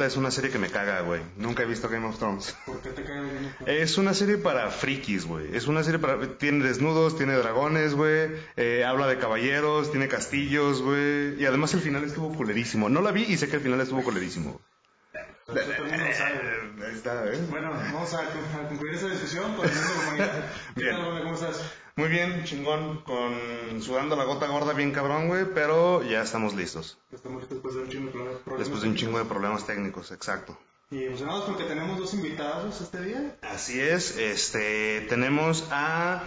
neta es una serie que me caga, güey. Nunca he visto Game of Thrones. ¿Por qué te cae Game of Thrones? Es una serie para frikis, güey. Es una serie para... Tiene desnudos, tiene dragones, güey. Eh, habla de caballeros, tiene castillos, güey. Y además el final estuvo culerísimo. No la vi y sé que el final estuvo culerísimo. Pero todo el mundo lo sabe. Ahí está, ¿eh? Bueno, vamos a, a concluir esta discusión con el mundo de la humanidad. ¿Qué Bien. tal, Ronda? ¿Cómo estás? Muy bien, chingón, con sudando la gota gorda bien cabrón, güey, pero ya estamos listos. Estamos listos después de un chingo de problemas. Después de un chingo de problemas técnicos, exacto. Y emocionados porque tenemos dos invitados este día. Así es, este, tenemos a,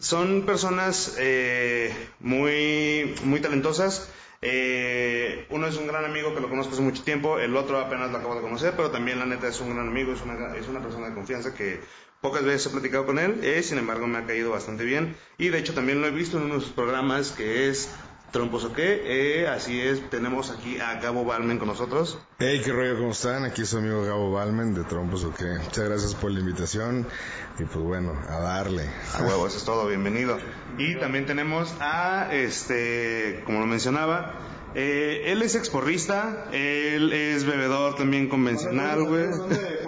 son personas eh, muy, muy talentosas. Eh, uno es un gran amigo que lo conozco hace mucho tiempo, el otro apenas lo acabo de conocer, pero también la neta es un gran amigo, es una, es una persona de confianza que pocas veces he platicado con él, eh, sin embargo me ha caído bastante bien y de hecho también lo he visto en uno de sus programas que es Trompos o qué, eh, así es, tenemos aquí a Gabo Balmen con nosotros. Hey, qué rollo, ¿cómo están? Aquí es su amigo Gabo Balmen de Trompos o qué. Muchas gracias por la invitación y pues bueno, a darle. A huevo, eso es todo, bienvenido. Y también tenemos a, este, como lo mencionaba, eh, él es exporrista, él es bebedor también convencional, güey.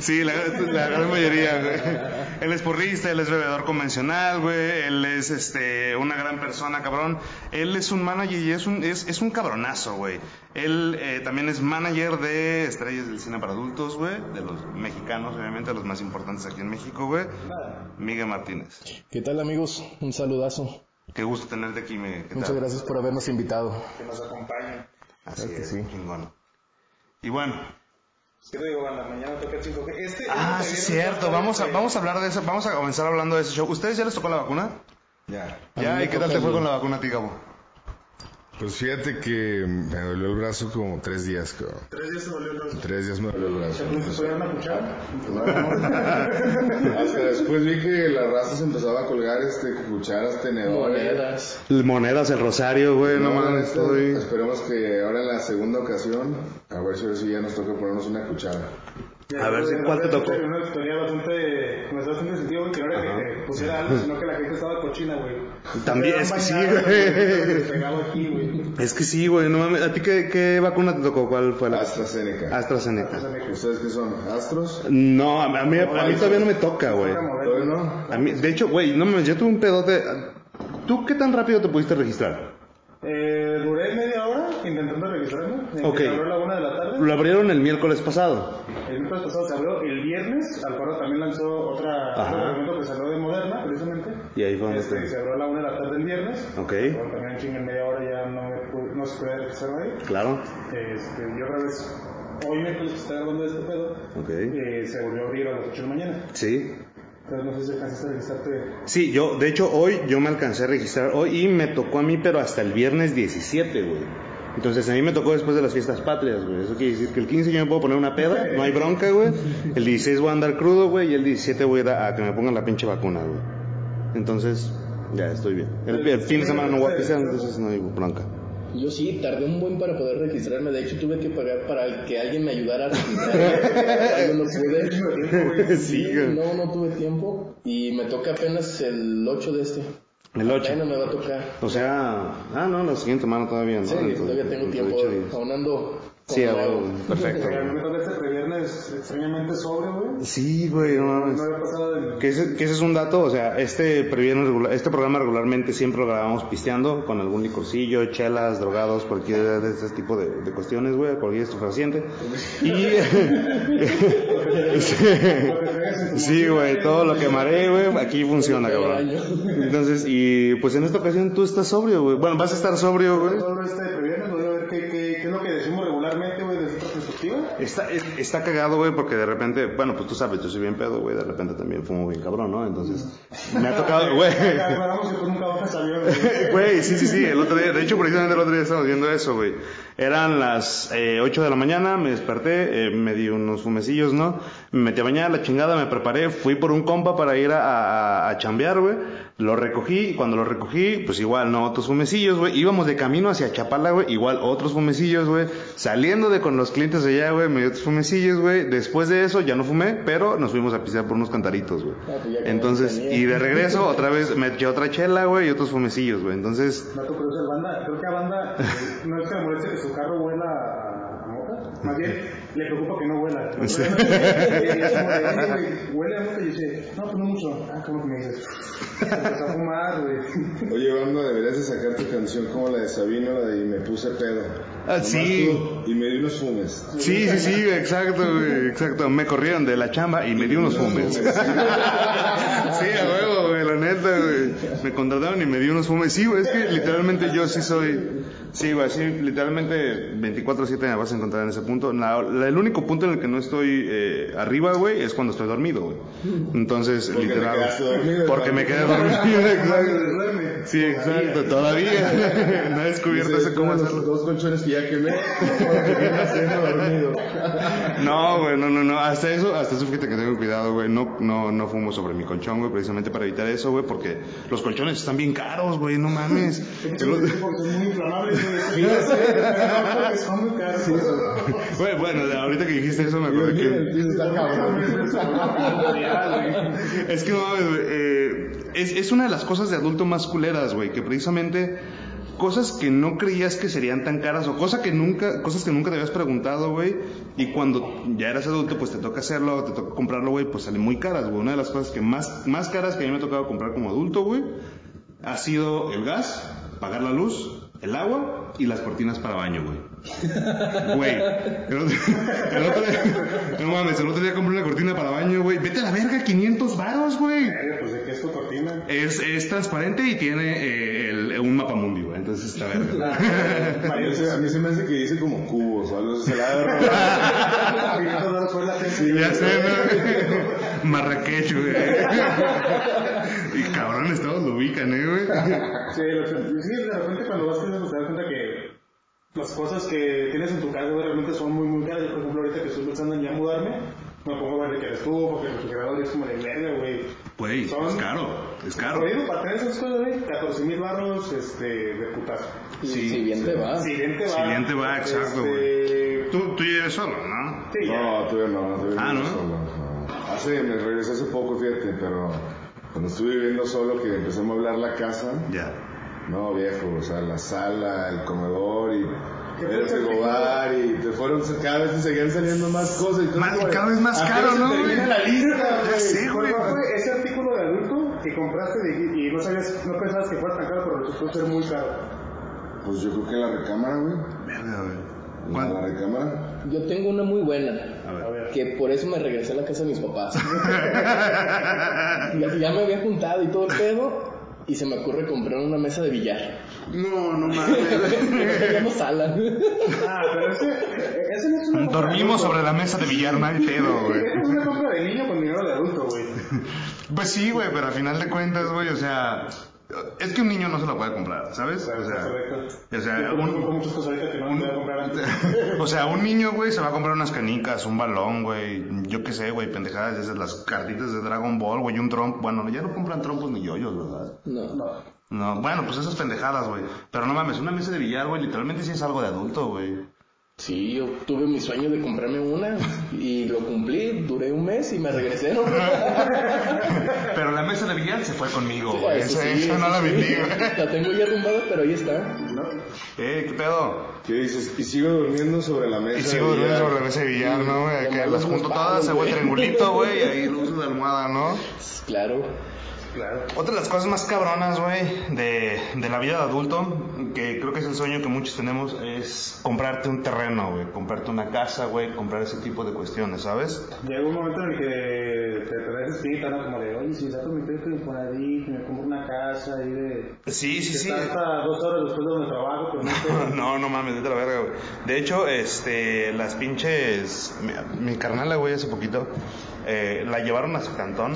Sí, la, la gran mayoría, güey. Él es porrista, él es bebedor convencional, güey. Él es, este, una gran persona, cabrón. Él es un manager y es un, es, es un cabronazo, güey. Él eh, también es manager de estrellas del cine para adultos, güey. De los mexicanos, obviamente, los más importantes aquí en México, güey. Miguel Martínez. ¿Qué tal amigos? Un saludazo. Qué gusto tenerte aquí, Miguel. ¿Qué Muchas tal? gracias por habernos invitado. que nos acompañen. Así Claro que es, sí. chingón. Y bueno, ¿Qué te digo, banda? Mañana toca el 5G. Este, ah, este sí, viernes cierto. Vamos a, vamos a hablar de eso. Vamos a comenzar hablando de ese show. ¿Ustedes ya les tocó la vacuna? Ya. Ya, ¿y qué tal te fue con la vacuna a ti, Gabo? Pues fíjate que me dolió el brazo como tres días, cabrón. Tres días se volvió loco. Tres días me dolió el brazo. ¿No se puede dar una cuchara? Hasta después vi que la raza se empezaba a colgar este, cucharas, tenedores. Monedas. Monedas, el rosario, güey. No, No, mames, estoy... Esperemos que ahora en la segunda ocasión, a ver si ahora sí ya nos toca ponernos una cuchara. A ver, si- ¿cuál te tocó? Una historia bastante, me hace bastante sentido, güey, que no era que te pusiera algo, sino que la gente estaba cochina, güey. También, es que sí, güey. Es que sí, güey. No mames. ¿A ti qué, qué vacuna te tocó? ¿Cuál fue la? AstraZeneca. AstraZeneca. ¿Ustedes qué son? ¿Astros? No, a mí, a mí, a mí todavía no me toca, güey. A mí, de hecho, güey, no mames, yo tuve un pedote. ¿Tú qué tan rápido te pudiste registrar? Eh, duré intentando registrarme. Ok. Se abrió a la una de la tarde. Lo abrieron el miércoles pasado. El miércoles pasado se abrió el viernes. Alfaro también lanzó otra, Ajá. otro documento que salió de Moderna, precisamente. Y ahí fue donde Este, te- Se abrió a la una de la tarde el viernes. Ok. Bueno, también en chinga en media hora ya no, me no se puede registrar ahí. Claro. Este, y otra vez, hoy miércoles que está grabando este pedo, Ok. eh, se volvió a abrir a las 8 de la mañana. Sí. Entonces no sé si alcanzaste a registrarte. Sí, yo, de hecho, hoy yo me alcancé a registrar hoy y me tocó a mí, pero hasta el viernes 17, güey. Entonces a mí me tocó después de las fiestas patrias, güey. Eso quiere decir que el 15 yo me puedo poner una peda, no hay bronca, güey. El 16 voy a andar crudo, güey, y el 17 voy a ir a, a que me pongan la pinche vacuna, güey. Entonces, ya estoy bien. El, el fin de semana no voy a pisar, entonces no hay bronca. Yo sí, tardé un buen para poder registrarme. De hecho, tuve que pagar para que alguien me ayudara a registrarme. No pude. Sí. No, no tuve tiempo. Y me toca apenas el 8 de este. El 8. Apenas me va a tocar. O sea, ah, no, la siguiente semana todavía, ¿no? Sí, todavía tengo tiempo. Aún ando Sí, a nuevo. huevo, perfecto. Me toca este previernes extrañamente sobre, güey. Sí, güey, no mames. No había pasado del. Que ese, que ese es un dato, o sea, este previernes regular- este programa regularmente siempre lo grabamos pisteando con algún licorcillo, chelas, drogados, cualquier de ese tipo de, de cuestiones, güey, cualquier estupefaciente. Y sí, güey, todo lo que maré, güey, aquí funciona, Todo cabrón. Entonces, y pues en esta ocasión tú estás sobrio, güey. Bueno, vas a estar sobrio, güey. Sobre este previernes, voy a ver qué, qué, qué es lo que decimos regularmente, güey, desde esta perspectiva. Está, es- está cagado, güey, porque de repente, bueno, pues tú sabes, yo soy bien pedo, güey, de repente también fumo bien cabrón, ¿no? Entonces, me ha tocado, güey. Güey, sí, sí, sí, el otro día, de hecho, precisamente el otro día estábamos viendo eso, güey. Eran las eh, 8 de la mañana, me desperté, eh, me di unos fumecillos, ¿no? Me metí a bañar, la chingada, me preparé, fui por un compa para ir a, a, a chambear, güey. Lo recogí, y cuando lo recogí, pues igual, no, otros fumecillos, güey. Íbamos de camino hacia Chapala, güey, igual otros fumecillos, güey. Saliendo de con los clientes de allá, güey, me dio otros fumecillos, güey. Después de eso ya no fumé, pero nos fuimos a pisar por unos cantaritos, güey. Ah, pues Entonces, y de regreso, otra vez me eché otra chela, güey, y otros fumecillos, güey. Entonces, Dato curioso de banda, creo que a banda no es que le moleste que su carro huela a, a mota, más bien le preocupa que no como de, "Oye, güey, huele a mota y dice, no, pues no mucho. Ah, ¿cómo que me dices? Empezó a fumar, güey. Oye, banda, deberías de sacar tu canción como la de Sabino, la de Y me puse pedo. Ah, sí. tú, Y me di unos fumes. sí, sí, sí, exacto, güey, exacto. Me corrieron de la chamba y me di unos fumes. Sí, a huevo, güey, la neta, güey. Me contrataron y me di unos fumes. Sí, güey, es que literalmente yo sí soy. Sí, güey, sí, literalmente 24-7 me vas a encontrar en ese punto. La- la- el único punto en el que no estoy eh, arriba, güey, es cuando estoy dormido, güey. Entonces, Porque te literal. quedaste dormido, porque me quedé dormido, exacto. Sí, exacto, todavía. No he descubierto Dice, ese cómo "Los hacerlo. dos colchones que ya quemé, dormido. No, güey, no, no, no. Hasta eso, hasta eso fíjate que tengo cuidado, güey. No, no, no fumo sobre mi colchón, güey, precisamente para evitar eso, güey, porque los colchones están bien caros, güey, no mames. Porque son muy inflamables, güey. Son muy caros. Güey, bueno, ahorita que dijiste eso me acordé en que... Es que no mames, güey. Es, es una de las cosas de adulto más culeras, güey, que precisamente cosas que no creías que serían tan caras o cosas que nunca, cosas que nunca te habías preguntado, güey, y cuando ya eras adulto, pues te toca hacerlo, te toca comprarlo, güey, pues salen muy caras, güey. Una de las cosas que más, más caras que a mí me ha tocado comprar como adulto, güey, ha sido el gas, pagar la luz, el agua y las cortinas para baño, güey. Güey, el otro, el otro día, no mames, el otro día compré una cortina para baño, güey. Vete a la verga, 500 varos, güey. Eh, es cortina. Es, es transparente y tiene eh, el- un mapa mundi, güey. Entonces está verga. A mí se- a mí se me hace que dice como cubos o algo. Se la ha de robar. 500 dólares fue la gente. Ya sé, ¿no? Marrakech, güey. Y cabrón, Estados lo ubican, eh, güey. Sí, lo sé. sí, de repente cuando vas pues te das cuenta que las cosas que tienes en tu casa realmente son muy, muy caras. Yo, por ejemplo, ahorita que estoy pensando en ya mudarme, me pongo a ver que eres tú, porque el refrigerador es como de verga, güey. Güey, es caro, es caro. Digo, para tener esas cosas, güey, 14 mil barros este, de putazo. Sí, si bien te va. Si bien te va. Si bien te va, exacto, este, Tú, tú ya eres solo, ¿no? Sí, ya. No, todavía no, todavía Ah, ¿no? solo. no. Hace, me regresé hace poco, fíjate, pero cuando estuve viviendo solo, que empecé a hablar la casa, Ya. no viejo, o sea, la sala, el comedor y ¿Qué el frigobar y te fueron, cada vez te seguían saliendo más cosas. Y todo, Más- y cada vez más ¿a qué caro, ¿no, güey? la lista, güey? Sí, güey. ¿Cuál fue ese artículo de adulto que compraste de- y no sabías, no pensabas que fuera tan caro, pero resultó ser muy caro? Pues yo creo que la recámara, güey. Verga, güey. La, ¿Cuál? la recámara. Yo tengo una muy buena. A ver. Que por eso me regresé a la casa de mis papás. ya, ya me había juntado y todo el pedo. Y se me ocurre comprar una mesa de billar. No, no mames. teníamos sala. Ah, pero ese, ese no es una Dormimos sobre la mesa de billar, no hay pedo, güey. Esa es una compra de niño con dinero de adulto, güey. Pues sí, güey, pero al final de cuentas, güey, o sea, es que un niño no se lo puede comprar, ¿sabes? O sea, correcto. o sea, Yo compro un, muchas cosas ahorita que no me voy a comprar antes. o sea, un niño, güey, se va a comprar unas canicas, un balón, güey, yo qué sé, güey, pendejadas, esas las cartitas de Dragon Ball, güey, un trompo, bueno, ya no compran trompos ni yoyos, ¿verdad? No, no. No, bueno, pues esas pendejadas, güey. Pero no mames, una mesa de billar, güey, literalmente sí es algo de adulto, güey. Sí, yo tuve mi sueño de comprarme una y lo cumplí, duré un mes y me regresé. ¿no? Pero la mesa de billar se fue conmigo. Eso Esa, sí, esa no eso la vendí. La tengo ya arrumbada, pero ahí está. Eh, ¿qué pedo? ¿Qué dices? Y sigo durmiendo sobre la mesa. Y sigo de durmiendo sobre la mesa de billar, ¿no, güey? Que las junto palos, todas, hago el triangulito, güey, y ahí uso de almohada, ¿no? Claro. Claro. Otra de las cosas más cabronas, güey, de, de la vida de adulto, que creo que es el sueño que muchos tenemos, es comprarte un terreno, güey, comprarte una casa, güey, comprar ese tipo de cuestiones, ¿sabes? Llega un momento en el que te traes espinita, ¿no? Como de, oye, si saco mi crédito Infonavit, me compro una casa ahí de... Sí, sí, sí. hasta dos horas después de donde trabajo, pero no. No, no mames, vete la verga, güey. De hecho, este, las pinches, mi, mi carnala, güey, hace poquito, eh, la llevaron a su cantón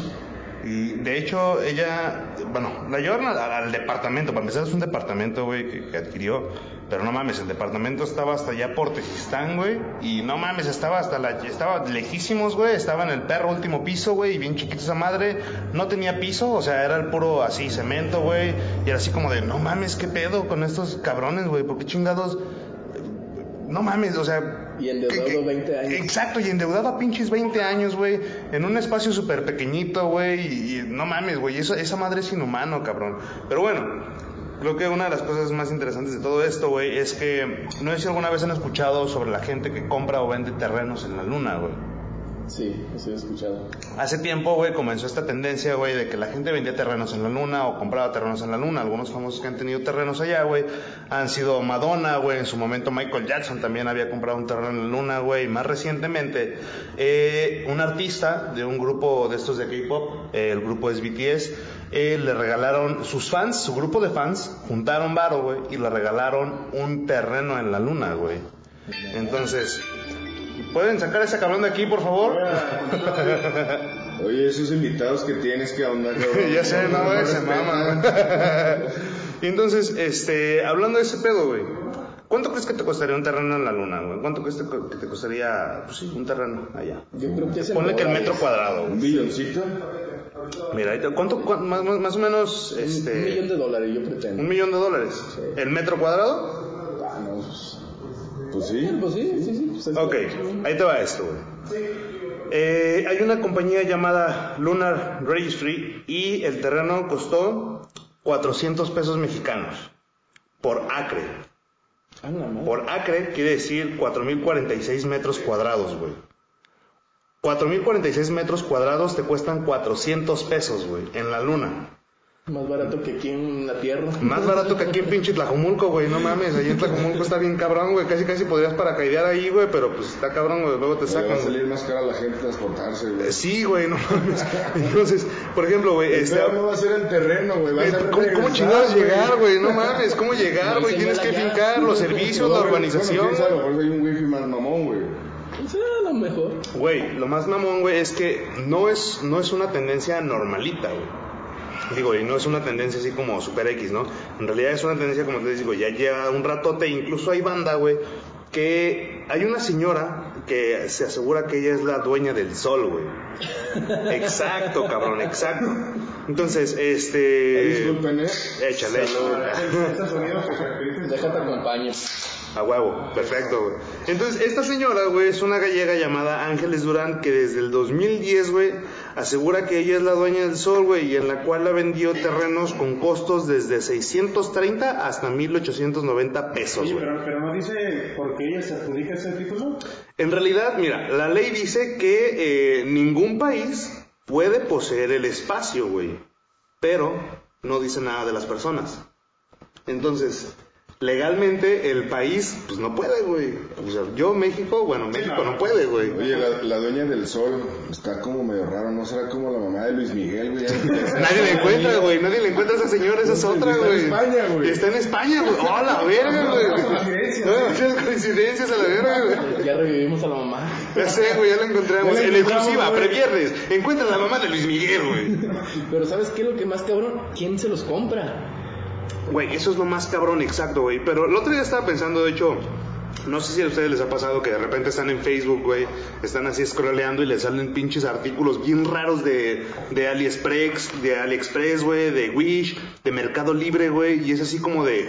Y de hecho, ella, bueno, la llevaron al, departamento. Para empezar, es un departamento, güey, que, adquirió. Pero no mames, el departamento estaba hasta allá por Tejistán, güey. Y no mames, estaba hasta la. Estaba lejísimos, güey. Estaba en el perro último piso, güey. Y bien chiquita esa madre. No tenía piso, o sea, era el puro así cemento, güey. Y era así como de, no mames, qué pedo con estos cabrones, güey. ¿Por qué chingados? No mames, o sea. Y endeudado ¿qué- qué- 20 años. Exacto, y endeudado a pinches 20 años, güey. En un espacio súper pequeñito, güey. Y, no mames, güey. Esa madre es inhumano, cabrón. Pero bueno, creo que una de las cosas más interesantes de todo esto, güey, es que no sé si alguna vez han escuchado sobre la gente que compra o vende terrenos en la luna, güey. Sí, he escuchado. Hace tiempo, güey, comenzó esta tendencia, güey, de que la gente vendía terrenos en la luna o compraba terrenos en la luna. Algunos famosos que han tenido terrenos allá, güey, han sido Madonna, güey. En su momento Michael Jackson también había comprado un terreno en la luna, güey. Más recientemente, eh, un artista de un grupo de estos de K-pop, eh, el grupo es BTS, eh, le regalaron, sus fans, su grupo de fans, juntaron varo, güey, y le regalaron un terreno en la luna, güey. Entonces, ¿pueden sacar a ese cabrón de aquí, por favor? Oye, esos invitados que tienes, ¿qué onda, cabrón? ya sé, no, güey, se mama. y entonces, este, hablando de ese pedo, güey. ¿Cuánto crees que te costaría un terreno en la luna, güey? ¿Cuánto crees que que te costaría, pues sí, un terreno allá? Yo creo que es el Ponle que el metro cuadrado, ¿Un billoncito? Mira, ¿cuánto, cuán- más, o menos, Un millón este, de dólares, yo pretendo. un millón de dólares? ¿El metro cuadrado? Ah, no, pues, Pues sí. pues sí, sí, sí. Pues Ok, ahí te va esto, güey. Eh, hay una compañía llamada Lunar Registry y el terreno costó 400 pesos mexicanos por acre. Ah. Por acre quiere decir 4.046 metros cuadrados, güey. 4.046 metros cuadrados te cuestan 400 pesos, güey, en la luna. Más barato que aquí en la tierra. Más barato que aquí en pinche Tlajomulco, güey, no mames, ahí en Tlajomulco está bien cabrón, güey, casi casi podrías paracaidear ahí, güey, pero pues está cabrón, güey, luego te Le va sacan. a salir más cara a la gente transportarse, güey. Sí, güey, no mames. Entonces, por ejemplo, güey, este... Pero no va a ser el terreno, güey. Va a eh, ser ¿Cómo, cómo chingados llegar, güey? No mames, ¿cómo llegar, güey? Tienes que fincar los servicios, la Bueno, urbanización. güey. a lo mejor hay un wifi más mamón, güey. Sea, a lo mejor. Güey, lo más mamón, güey, es que no es, no es una tendencia normalita, güey. Digo, y no es una tendencia así como super X, ¿no? En realidad es una tendencia, como te digo, ya lleva un ratote, incluso hay banda, güey, que hay una señora que se asegura que ella es la dueña del sol, güey. Exacto, cabrón, exacto. Entonces, este... Disculpen, ¿eh? Échale, Estos sonidos que caracterizan. Déjate acompaño. A huevo, perfecto, güey. Entonces, esta señora, güey, es una gallega llamada Ángeles Durán que desde el 2010, güey, asegura que ella es la dueña del sol, güey, y en la cual la vendió terrenos con costos desde 630 hasta 1890 pesos, güey. pero, pero no dice por qué ella se adjudica ese título. En realidad, mira, la ley dice que eh, ningún país puede poseer el espacio, güey, pero no dice nada de las personas. Entonces, legalmente el país, pues no puede, güey. O sea, yo México, bueno, México no puede, güey. Oye, la, la dueña del sol está como medio raro, ¿no será como la mamá de Luis Miguel, güey? Nadie le encuentra, güey. Nadie le encuentra a esa señora, esa es otra, Está en güey. España, güey. Está en España, güey. ¡Oh, la verga, güey! coincidencias. No, muchas coincidencias a la verga, güey. Ya revivimos a la mamá. Ya sé, güey, ya la encontramos. En exclusiva, güey. previernes. Encuentra a la mamá de Luis Miguel, güey. Pero ¿sabes qué lo que más cabrón? ¿Quién se los compra? Güey, eso es lo más cabrón, exacto, güey. Pero el otro día estaba pensando, de hecho, no sé si a ustedes les ha pasado que de repente están en Facebook, güey, están así scrolleando y les salen pinches artículos bien raros de, de AliExpress, de AliExpress, güey, de Wish, de Mercado Libre, güey, y es así como de,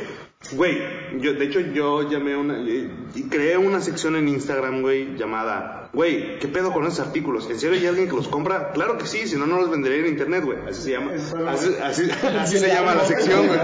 güey, yo, de hecho yo llamé una, y creé una sección en Instagram, güey, llamada, güey, ¿qué pedo con esos artículos? ¿En serio hay alguien que los compra? Claro que sí, si no, no los vendería en internet, güey, así se llama, así, así, así se llama la sección, güey.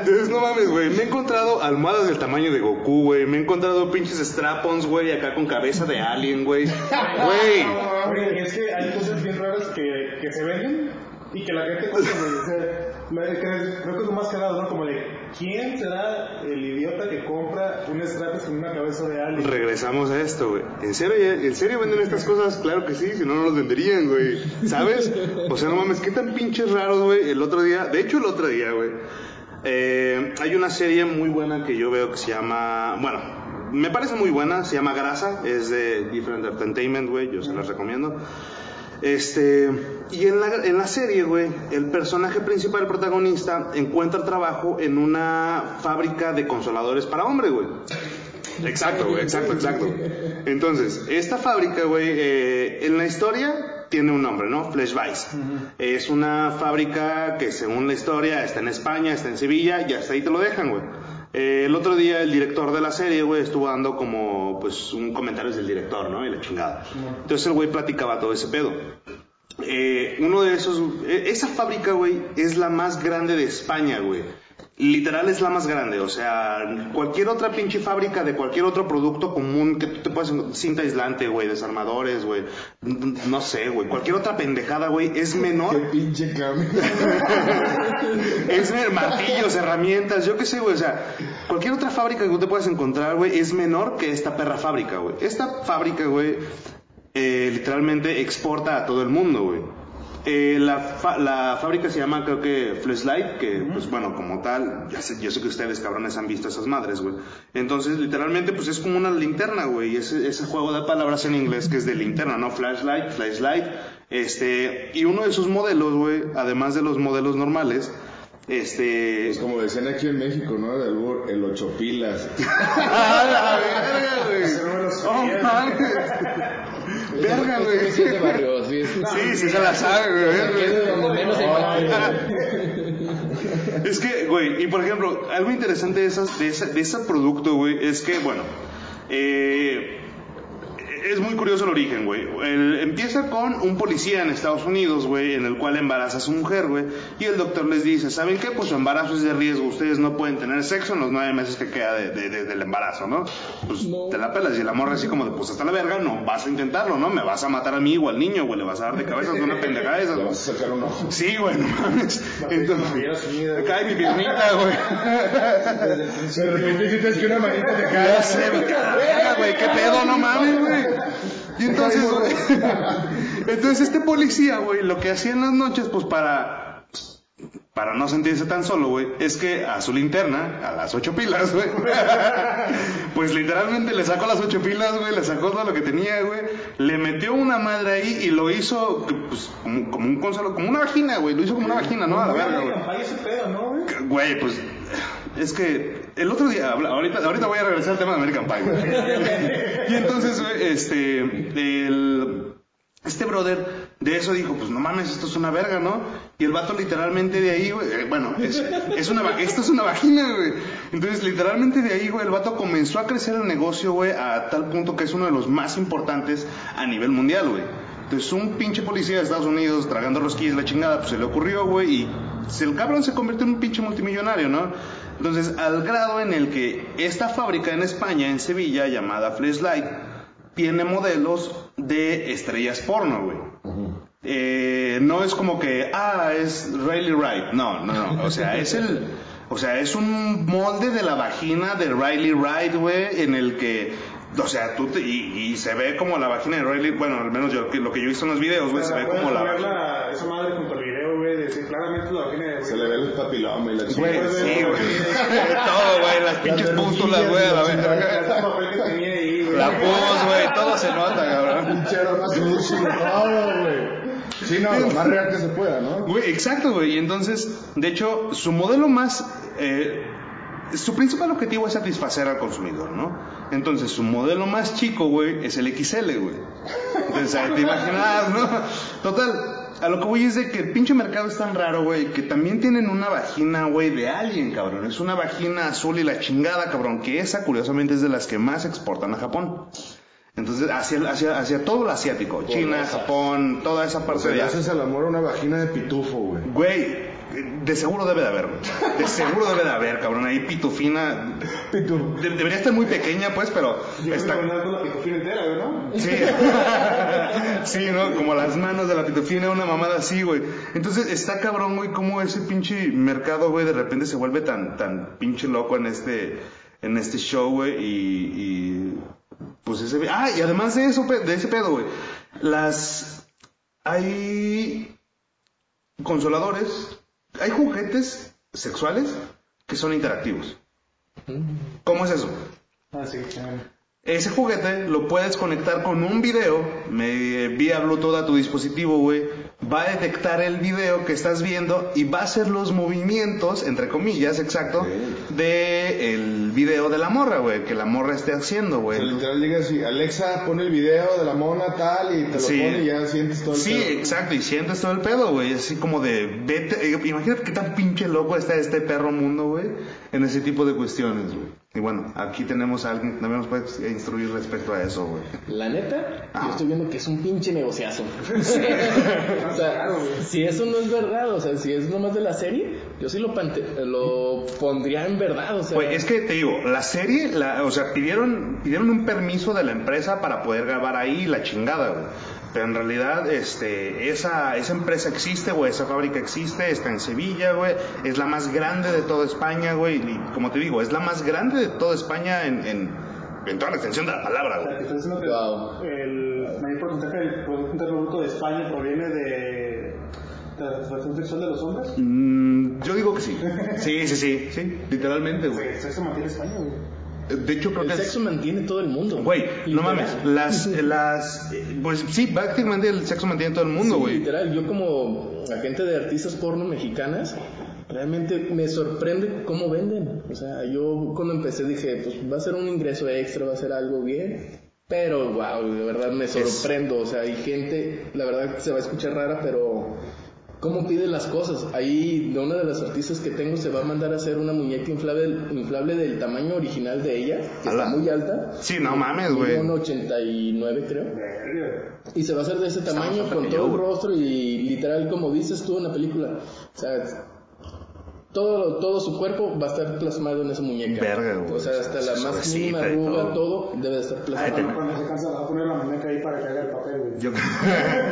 Entonces, no mames, güey. Me he encontrado almohadas del tamaño de Goku, güey. Me he encontrado pinches strap-ons, güey, acá con cabeza de alien, güey. Güey. Es que hay cosas bien raras que, que se venden y que la gente compra, güey. O sea, me- creo que es lo más cagado, ¿no? Como de, ¿quién será el idiota que compra un Stratos con una cabeza de alien? Regresamos a esto, güey. ¿En serio, ¿En serio venden estas cosas? Claro que sí, si no, no los venderían, güey. ¿Sabes? O sea, no mames, qué tan pinches raros, güey. El otro día, de hecho, el otro día, güey. eh, hay una serie muy buena que yo veo que se llama. Bueno, me parece muy buena, se llama Grasa, es de Different Entertainment, güey, yo se las recomiendo. Este, y en la, en la serie, güey, el personaje principal, el protagonista, encuentra trabajo en una fábrica de consoladores para hombre, güey. Exacto, güey, exacto, exacto. Entonces, esta fábrica, güey, eh, en la historia tiene un nombre, ¿no? Vice. Es una fábrica que según la historia está en España, está en Sevilla y hasta ahí te lo dejan, güey. Eh, el otro día el director de la serie, güey, estuvo dando como, pues, un comentario del director, ¿no? Y la chingada. Entonces el güey platicaba todo ese pedo. Eh, uno de esos, eh, esa fábrica, güey, es la más grande de España, güey. Literal es la más grande, o sea, cualquier otra pinche fábrica de cualquier otro producto común que tú te puedas encontrar, cinta aislante, güey, desarmadores, güey, no sé, güey, cualquier otra pendejada, güey, es menor. Qué pinche cambio. Es martillos, herramientas, yo qué sé, güey. O sea, cualquier otra fábrica que tú te puedas encontrar, güey, es menor que esta perra fábrica, güey. Esta fábrica, güey, eh, literalmente exporta a todo el mundo, güey. Eh, la, la fábrica se llama, creo que, Flashlight, que, pues bueno, como tal, ya sé, yo sé que ustedes, cabrones, han visto esas madres, güey. Entonces, literalmente, pues es como una linterna, güey. y Ese, ese juego de palabras en inglés que es de linterna, ¿no? Flashlight, flashlight. Este, y uno de sus modelos, güey, además de los modelos normales, este... Es como decían aquí en México, ¿no? Albur, el ocho pilas. ¡Ah, la verga, güey! ¡Verga, güey! sí es de barrio, sí. Sí, sí se la sabe, güey. Es que, güey, y por ejemplo, algo interesante de, esas, de, ese, de ese producto, güey, es que, bueno, eh, es muy curioso el origen, güey. El- Empieza con un policía en Estados Unidos, güey, en el cual embaraza a su mujer, güey, y el doctor les dice, ¿saben qué? Pues su embarazo es de riesgo, ustedes no pueden tener sexo en los nueve meses que queda de- de- de- del embarazo, ¿no? Pues te la pelas y el amor así como de, pues hasta la verga, no vas a intentarlo, ¿no? Me vas a matar a mí o al niño, güey, le vas a dar de cabeza una pendejada de esas, Le güey. vas a sacar un ojo. Sí, güey, no mames. Entonces, güey. cae mi piernita, güey. De repente sientes que una manita te Ya cae. sé, güey, verga, güey, qué pedo, no mames, güey. Y entonces, güey, entonces este policía, güey, lo que hacía en las noches, pues para, para no sentirse tan solo, güey, es que a su linterna, a las ocho pilas, güey, pues literalmente le sacó las ocho pilas, güey, le sacó todo lo que tenía, güey, le metió una madre ahí y lo hizo, pues, como, como un consuelo, como una vagina, güey, lo hizo como una vagina, ¿no? A la verga, güey. American Pie ese pedo, ¿no, güey? Güey, pues es que el otro día, ahorita, ahorita voy a regresar al tema de American Pie. y entonces, este, el, este brother de eso dijo, pues no mames, esto es una verga, ¿no? Y el vato literalmente de ahí, güey, eh, bueno, es, es una, esto es una vagina, güey. Entonces, literalmente de ahí, güey, el vato comenzó a crecer el negocio, güey, a tal punto que es uno de los más importantes a nivel mundial, güey. Entonces un pinche policía de Estados Unidos tragando rosquillas la chingada, pues se le ocurrió, güey, y el cabrón se convirtió en un pinche multimillonario, ¿no? Entonces, al grado en el que esta fábrica en España, en Sevilla, llamada Flashlight, tiene modelos de estrellas porno, güey. Eh, no es como que, ah, es Riley Wright. No, no, no. O sea, es el. O sea, es un molde de la vagina de Riley Wright, güey, en el que. O sea, tú te, y, y se ve como la vagina de Riley, bueno, al menos yo, lo que yo he visto en los videos, güey, se ve como la esa madre junto al video, güey, de decir claramente la vagina de Papiloma y la Güey, chingada. sí, güey. Todo, güey, las pinches pústulas, güey, a la verga. La pus, güey, todo se nota, cabrón. Pinchero más sushi, todo, güey. Sí, no, lo más real que se pueda, ¿no? Güey, exacto, güey. Y entonces, de hecho, su modelo más. eh, su principal objetivo es satisfacer al consumidor, ¿no? Entonces, su modelo más chico, güey, es el XL, güey. Entonces, ahí te imaginas, ¿no? Total, a lo que voy es de que el pinche mercado es tan raro, güey, que también tienen una vagina, güey, de alguien, cabrón. Es una vagina azul y la chingada, cabrón, que esa, curiosamente, es de las que más exportan a Japón. Entonces, hacia, hacia, hacia todo lo asiático, China, Japón, toda esa O parte sea, de le haces al amor una vagina de pitufo, güey. Güey, de seguro debe de haber, güey. De seguro debe de haber, cabrón. Ahí pitufina. Pitufo. de- debería estar muy pequeña, pues, pero. Yo está... creo que con la pitufina entera, ¿no? Sí. sí, ¿no? Como las manos de la pitufina, una mamada así, güey. Entonces está cabrón, güey, cómo ese pinche mercado, güey, de repente se vuelve tan, tan pinche loco en este, en este show, güey, y, y pues ese, ah, y además de eso, de ese pedo, güey, las, hay consoladores, hay juguetes sexuales que son interactivos. ¿Cómo es eso? Ah, sí. Ese juguete lo puedes conectar con un video me- vía Bluetooth a tu dispositivo, güey. Va a detectar el video que estás viendo y va a hacer los movimientos, entre comillas, exacto, de el video de la morra, güey, que la morra esté haciendo, O sea, güey. literal digas así, Alexa, pone el video de la mona tal y te lo Sí. pone y ya sientes todo el Sí, pedo. exacto, y sientes todo el pedo, güey. Así como de, vete, eh, imagínate qué tan pinche loco está este perro mundo, güey, en ese tipo de cuestiones, güey. Y bueno, aquí tenemos a alguien que también nos puede instruir respecto a eso, güey. La neta, Ah. yo estoy viendo que es un pinche negociazo. o sea, si eso no es verdad, o sea, si es nomás de la serie, yo sí lo, pante- lo pondría en verdad, o sea. Pues es que te digo, la serie, la, o sea, pidieron, pidieron un permiso de la empresa para poder grabar ahí la chingada, güey. Pero en realidad, este, esa, esa empresa existe, güey, esa fábrica existe, está en Sevilla, güey, es la más grande de toda España, güey, y como te digo, es la más grande de toda España en, en, en toda la extensión de la palabra, O sea, güey. que estás diciendo que Wow. el mayor porcentaje del Producto Interno Bruto de España proviene de, de la satisfacción sexual de los hombres. Mm, yo digo que sí. Sí, sí, sí, sí, literalmente, güey. Sexo mantiene España, güey. De hecho, creo el que es- sexo mantiene todo el mundo. Güey, no mames, las, las, pues sí, prácticamente el sexo mantiene todo el mundo, Sí, güey. literal, yo como agente de artistas porno mexicanas, realmente me sorprende cómo venden. O sea, yo cuando empecé dije, pues va a ser un ingreso extra, va a ser algo bien. Pero, wow, de verdad me sorprendo. O sea, hay gente, la verdad se va a escuchar rara, pero ¿cómo pide las cosas? Ahí, de una de las artistas que tengo, se va a mandar a hacer una muñeca inflable, inflable del tamaño original de ella, que Ala. está muy alta. Sí, no mames, güey. un 89, creo. Verga. Y se va a hacer de ese tamaño con todo el güey. rostro y literal como dices tú en la película. O sea, todo, todo su cuerpo va a estar plasmado en esa muñeca. Verga, güey. O sea, hasta la más mínima arruga, todo. todo. debe de estar Ay, plasmado. te- Cuando se cansa, va a poner la muñeca ahí para que haga el papel. Yo,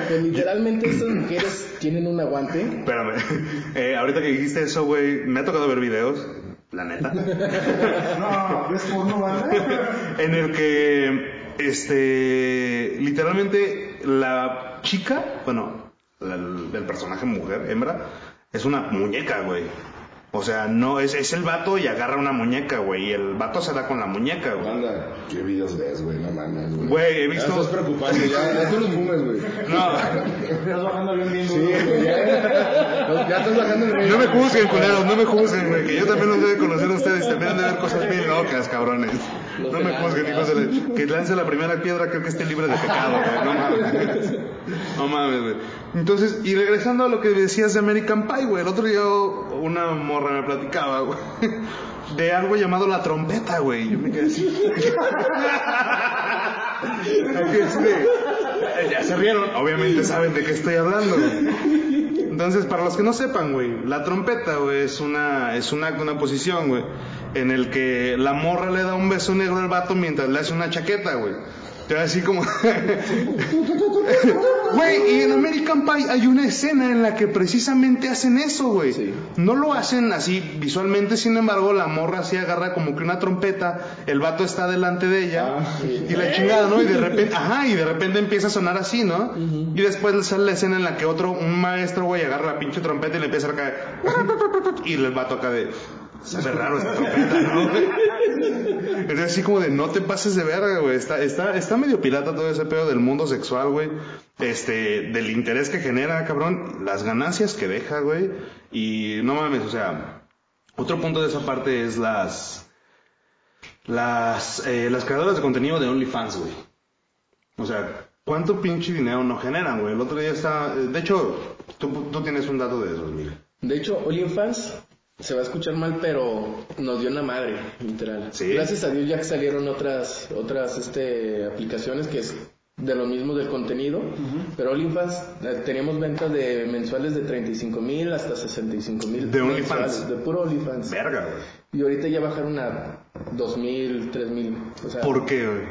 Pues literalmente estas mujeres tienen un aguante. espérame, eh, ahorita que dijiste eso, güey, me ha tocado ver videos, la neta, No, no, ¿ves porno, en el que, este, literalmente la chica, bueno, la- el personaje mujer, hembra, es una muñeca, güey. O sea, no, es, es el vato y agarra una muñeca, güey, y el vato se da con la muñeca, güey. Banda, ¿qué videos ves, güey? No mames, güey. Güey, he Ya visto... estás preocupante, ya, ya tú los fumes, güey. No, Estás bajando bien bien Sí, güey, ya, ya estás bajando el medio. No me juzguen, culeros, no me juzguen, güey, que yo también los debo conocer a ustedes, también han de ver cosas bien locas, cabrones. Los No me juzguen, ¿no? hijos de la... Que lance la primera piedra, creo que esté libre de pecado, güey, no mames. No mames, güey. Entonces, y regresando a lo que decías de American Pie, güey, el otro día una morra me platicaba, güey, de algo llamado la trompeta, güey. Yo me quedé así. De- Ya se rieron, obviamente saben de qué estoy hablando, güey. Entonces, para los que no sepan, güey, la trompeta, güey, es una, es una, una posición, güey, en el que la morra le da un beso negro al vato mientras le hace una chaqueta, güey. Entonces, así como... Güey, y en American Pie hay una escena en la que precisamente hacen eso, güey. Sí. No lo hacen así visualmente, sin embargo, la morra así agarra como que una trompeta, el vato está delante de ella, y la chingada, ¿no? Y de repente, ajá, y de repente empieza a sonar así, ¿no? Y después sale la escena en la que otro, un maestro, güey, agarra la pinche trompeta y le empieza a caer. Y el vato acá de. Sabe raro esta trompeta, ¿no? Es así como de no te pases de verga, güey. Está, está, está medio pirata todo ese pedo del mundo sexual, güey. Este, del interés que genera, cabrón. Las ganancias que deja, güey. Y no mames, o sea. Otro punto de esa parte es las. Las, eh, las creadoras de contenido de OnlyFans, güey. O sea, ¿cuánto pinche dinero no generan, güey? El otro día está. De hecho, tú, tú tienes un dato de esos, Miguel. De hecho, OnlyFans se va a escuchar mal, pero nos dio una madre, literal. Sí. Gracias a Dios ya que salieron otras, otras este, aplicaciones que es de lo mismo del contenido, pero OnlyFans eh, teníamos ventas de mensuales de 35 mil hasta 65 mil. ¿De OnlyFans? De puro OnlyFans. Verga, güey. Y ahorita ya bajaron a 2 mil, 3 mil. O sea, ¿Por qué, güey?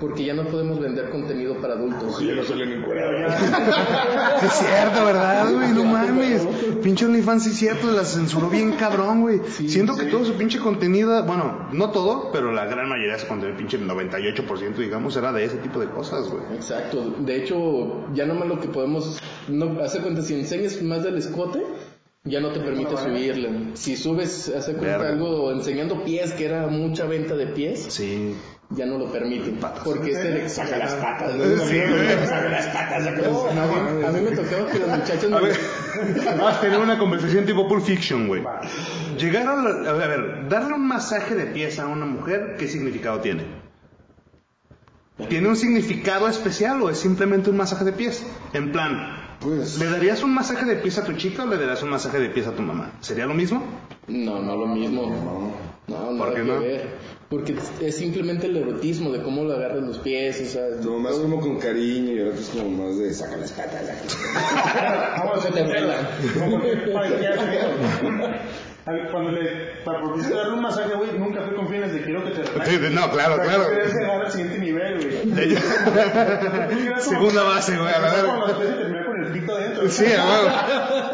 Porque ya no podemos vender contenido para adultos. Ya no salen encuerados. Sí es cierto, ¿verdad, güey? No mames. Pinche OnlyFans sí es cierto, la censuró bien cabrón, güey. Siento que todo su pinche contenido, bueno, no todo, pero la gran mayoría de ese contenido, pinche 98%, digamos, era de ese tipo de cosas, güey. Exacto. De hecho, ya nomás lo que podemos, no, hace cuenta, si enseñas más del escote, ya no te permite subirle. Si subes, hace cuenta Verga. algo enseñando pies, que era mucha venta de pies, Sí. Ya no lo permiten. Porque ese de saca las patas, ¿no? Sí, güey. Saca las patas, saca las No, patas. A mí- me tocaba que los muchachos A me- ver, vamos a tener una conversación tipo Pulp Fiction, güey. Llegar a, la- a ver, darle un masaje de pies a una mujer, ¿qué significado tiene? ¿Tiene un significado especial o es simplemente un masaje de pies? En plan, Pues, ¿le darías un masaje de pies a tu chica o le darías un masaje de pies a tu mamá? ¿Sería lo mismo? No, no lo mismo. No, no, ¿Por qué no? ver. Porque es simplemente el erotismo de cómo lo agarras los pies, o sea, como más como con cariño y el otro es como más de saca las patas. saca las patas. Vamos a Se te. Al- Cuando le, de darle un masaje, güey, nunca fui con fines de quiero que te relajes. No, claro, claro. querer llegar al siguiente nivel, güey. Segunda base, güey, a la verga. y terminar con el pito adentro. Sí, a.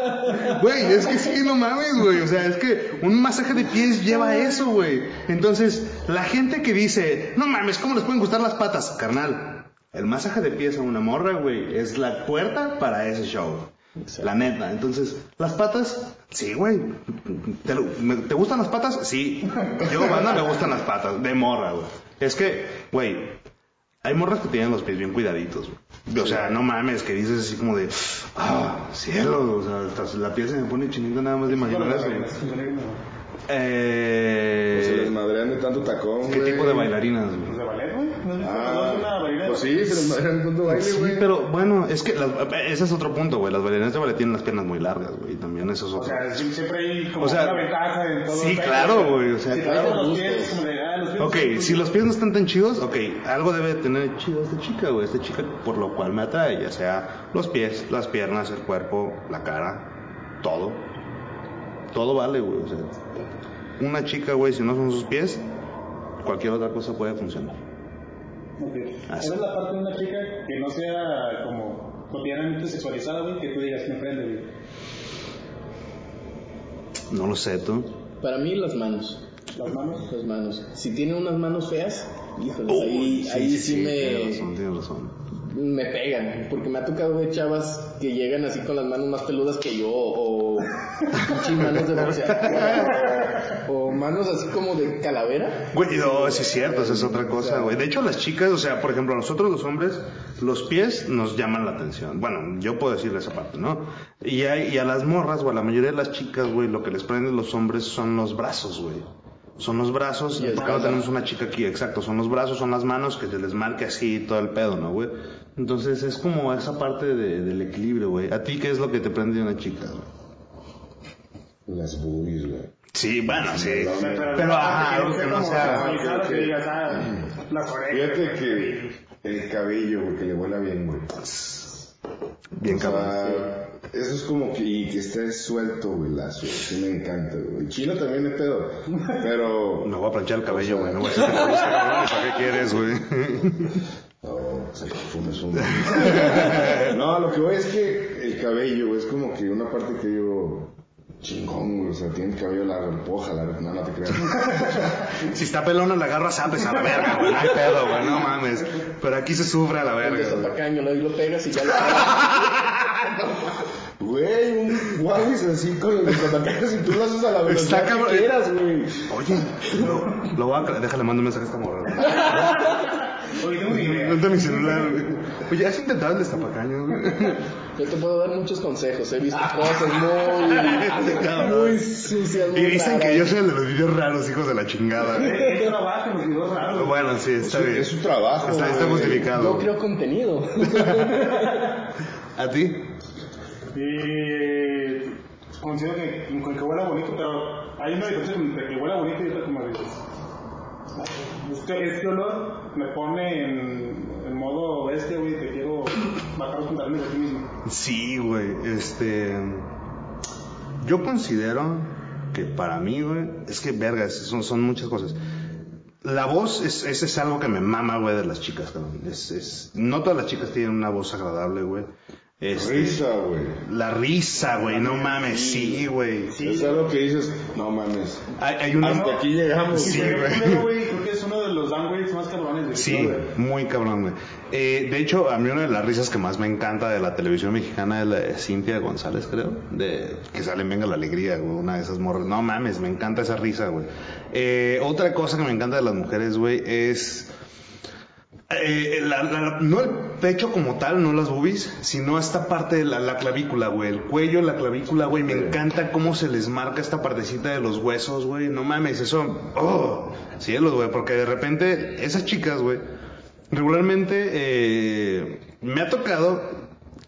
Güey, es que sí, no mames, güey. O sea, es que un masaje de pies lleva eso, güey. Entonces, la gente que dice, no mames, ¿cómo les pueden gustar las patas? Carnal, el masaje de pies a una morra, güey, es la puerta para ese show. La neta. Entonces, las patas, sí, güey. ¿Te, lo- me- ¿te gustan las patas? Sí. Yo, banda, me gustan las patas. De morra, güey. Es que, güey, hay morras que tienen los pies bien cuidaditos, güey. O sea, no mames, que dices así como de, ah, cielo, o sea, hasta la piel se me pone chinita nada más de imaginar eso. güey. Se les Eh, madrean de tanto tacón, ¿Qué güey. tipo de bailarinas, güey? Pues de ballet, güey. ¿No Ah, una bailarina? pues sí, se les madrean de tanto baile, Sí, güey. pero bueno, es que las- ese es otro punto, güey. Las bailarinas de ballet tienen las piernas muy largas, güey. y También eso es O otro. sea, sí- siempre hay como O sea, una ventaja en todo. sí, claro, güey, o sea, si claro, los pies, como de, ah, Ok, si los pies no están tan chidos, ok, algo debe tener chido esta chica, güey. Esta chica por lo cual me atrae, ya sea los pies, las piernas, el cuerpo, la cara, todo. Todo vale, güey. O sea, una chica, güey, si no son sus pies, cualquier otra cosa puede funcionar. Ok. Así. ¿Cuál es la parte de una chica que no sea como cotidianamente sexualizada, güey, que tú digas, me prende, güey? No lo sé, tú. Para mí las manos, Las manos. las manos. Si tiene unas manos feas, híjole, Uy, ahí, ahí sí, me, razón, tienes razón. me pegan, porque me ha tocado ver chavas que llegan así con las manos más peludas que yo, o manos de boxeador, o, o manos así como de calavera. Güey, no, sí es cierto, esa es otra cosa, güey. De hecho, las chicas, o sea, por ejemplo, nosotros los hombres, los pies nos llaman la atención. Bueno, yo puedo decirle esa parte, ¿no? Y a, y a las morras, o a la mayoría de las chicas, güey, lo que les prende los hombres son los brazos, güey. Son los brazos, Y y el por acá no brazo. tenemos una chica aquí, exacto. Son los brazos, son las manos que se les marque así todo el pedo, ¿no, güey? Entonces es como esa parte de- del equilibrio, güey. ¿A ti qué es lo que te prende de una chica, güey? Las boobies, güey. Sí, bueno, sí. Pero, ajá, parte algo que no sea... ah, las orejas. Fíjate que el cabello, güey, que le huela bien, güey. Bien O sea, cabrón. Eso es como que, y que esté suelto, güey, lazo. Sí me encanta, güey. Chino también es pedo. Pero. Me voy a planchar el cabello, güey. No voy a cabrón. ¿Para qué quieres, güey? No, se perfume es un- No, lo que voy es que el cabello, güey, es como que una parte que yo. Chingón, güey. O sea, tiene el cabello largo, lo puedo jalar. No, no te creas. Si está pelona, la agarro a zapes a la verga, güey. No hay pedo, güey. No mames. Pero aquí se sufre a la verga, zapacaño, ahí lo pegas y ya lo Güey, un Huawei así con el zapacajas y tú lo haces a la velocidad Está cabrón. que quieras, güey. Oye, lo, lo voy a... Déjale, mando un mensaje a esta morra. Oye, tengo idea. No mi celular, güey. Oye, ¿has intentado el destapacaño, güey? Yo te puedo dar muchos consejos, he visto cosas muy, muy sucias, muy Y dicen que yo soy el de los videos raros, hijos de la chingada, güey. Trabaja en los videos raros. Bueno, sí, está Es su- bien. es su trabajo, Está, está justificado. Yo creo contenido. ¿A ti? Y considero que, con que huela bonito, pero hay una diferencia entre que huela bonito y otra como dices. Este, este olor me pone en, modo bestia, güey, te quiero bajar los de ti mismo. Sí, güey, este... Yo considero que para mí, güey, es que, vergas, son, son muchas cosas. La voz es, es, es algo que me mama, güey, de las chicas, cabrón. Es, es, no todas las chicas tienen una voz agradable, güey. Este, Risa, güey. La risa, güey, no mames, sí, güey. Es algo que dices, no mames. Hay, hay una... Hasta aquí llegamos. Sí, güey. creo que es uno de los downgrades más cabrones de Sí, muy cabrón, güey. Eh, de hecho, a mí una de las risas que más me encanta de la televisión mexicana es la de Cintia González, creo. De que sale en Venga la Alegría, güey. Una de esas morras. No mames, me encanta esa risa, güey. Eh, otra cosa que me encanta de las mujeres, güey, es Eh, la- la- no el pecho como tal, no las boobies, sino esta parte de la, la clavícula, güey. El cuello, la clavícula, güey. Me encanta cómo se les marca esta partecita de los huesos, güey. No mames, eso. ¡Oh! Cielos, güey. Porque de repente, esas chicas, güey. Regularmente eh, me ha tocado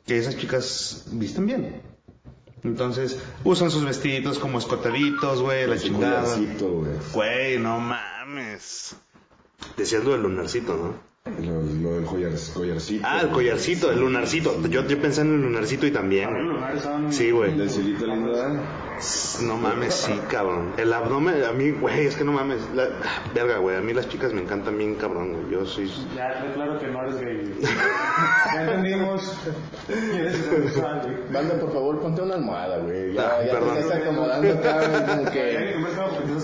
que esas chicas visten bien. Entonces, usan sus vestiditos como escotaditos, güey, la chingada. güey. Güey, no mames. Decías lo del lunarcito, ¿no? Lo, lo del collar, collarcito. Ah, el collarcito, el lunarcito. Yo, yo pensé en el lunarcito y también. Lunares son- Sí, güey. No mames, sí, cabrón. El abdomen, a mí, güey, es que no mames. La, verga, güey, a mí las chicas me encantan bien, cabrón, güey. Yo soy... Ya, está claro que no eres gay. ya entendimos. Banda, por favor, ponte una almohada, güey. Ah, Ya, ya te perdón. estás acomodando acá, como Ya que...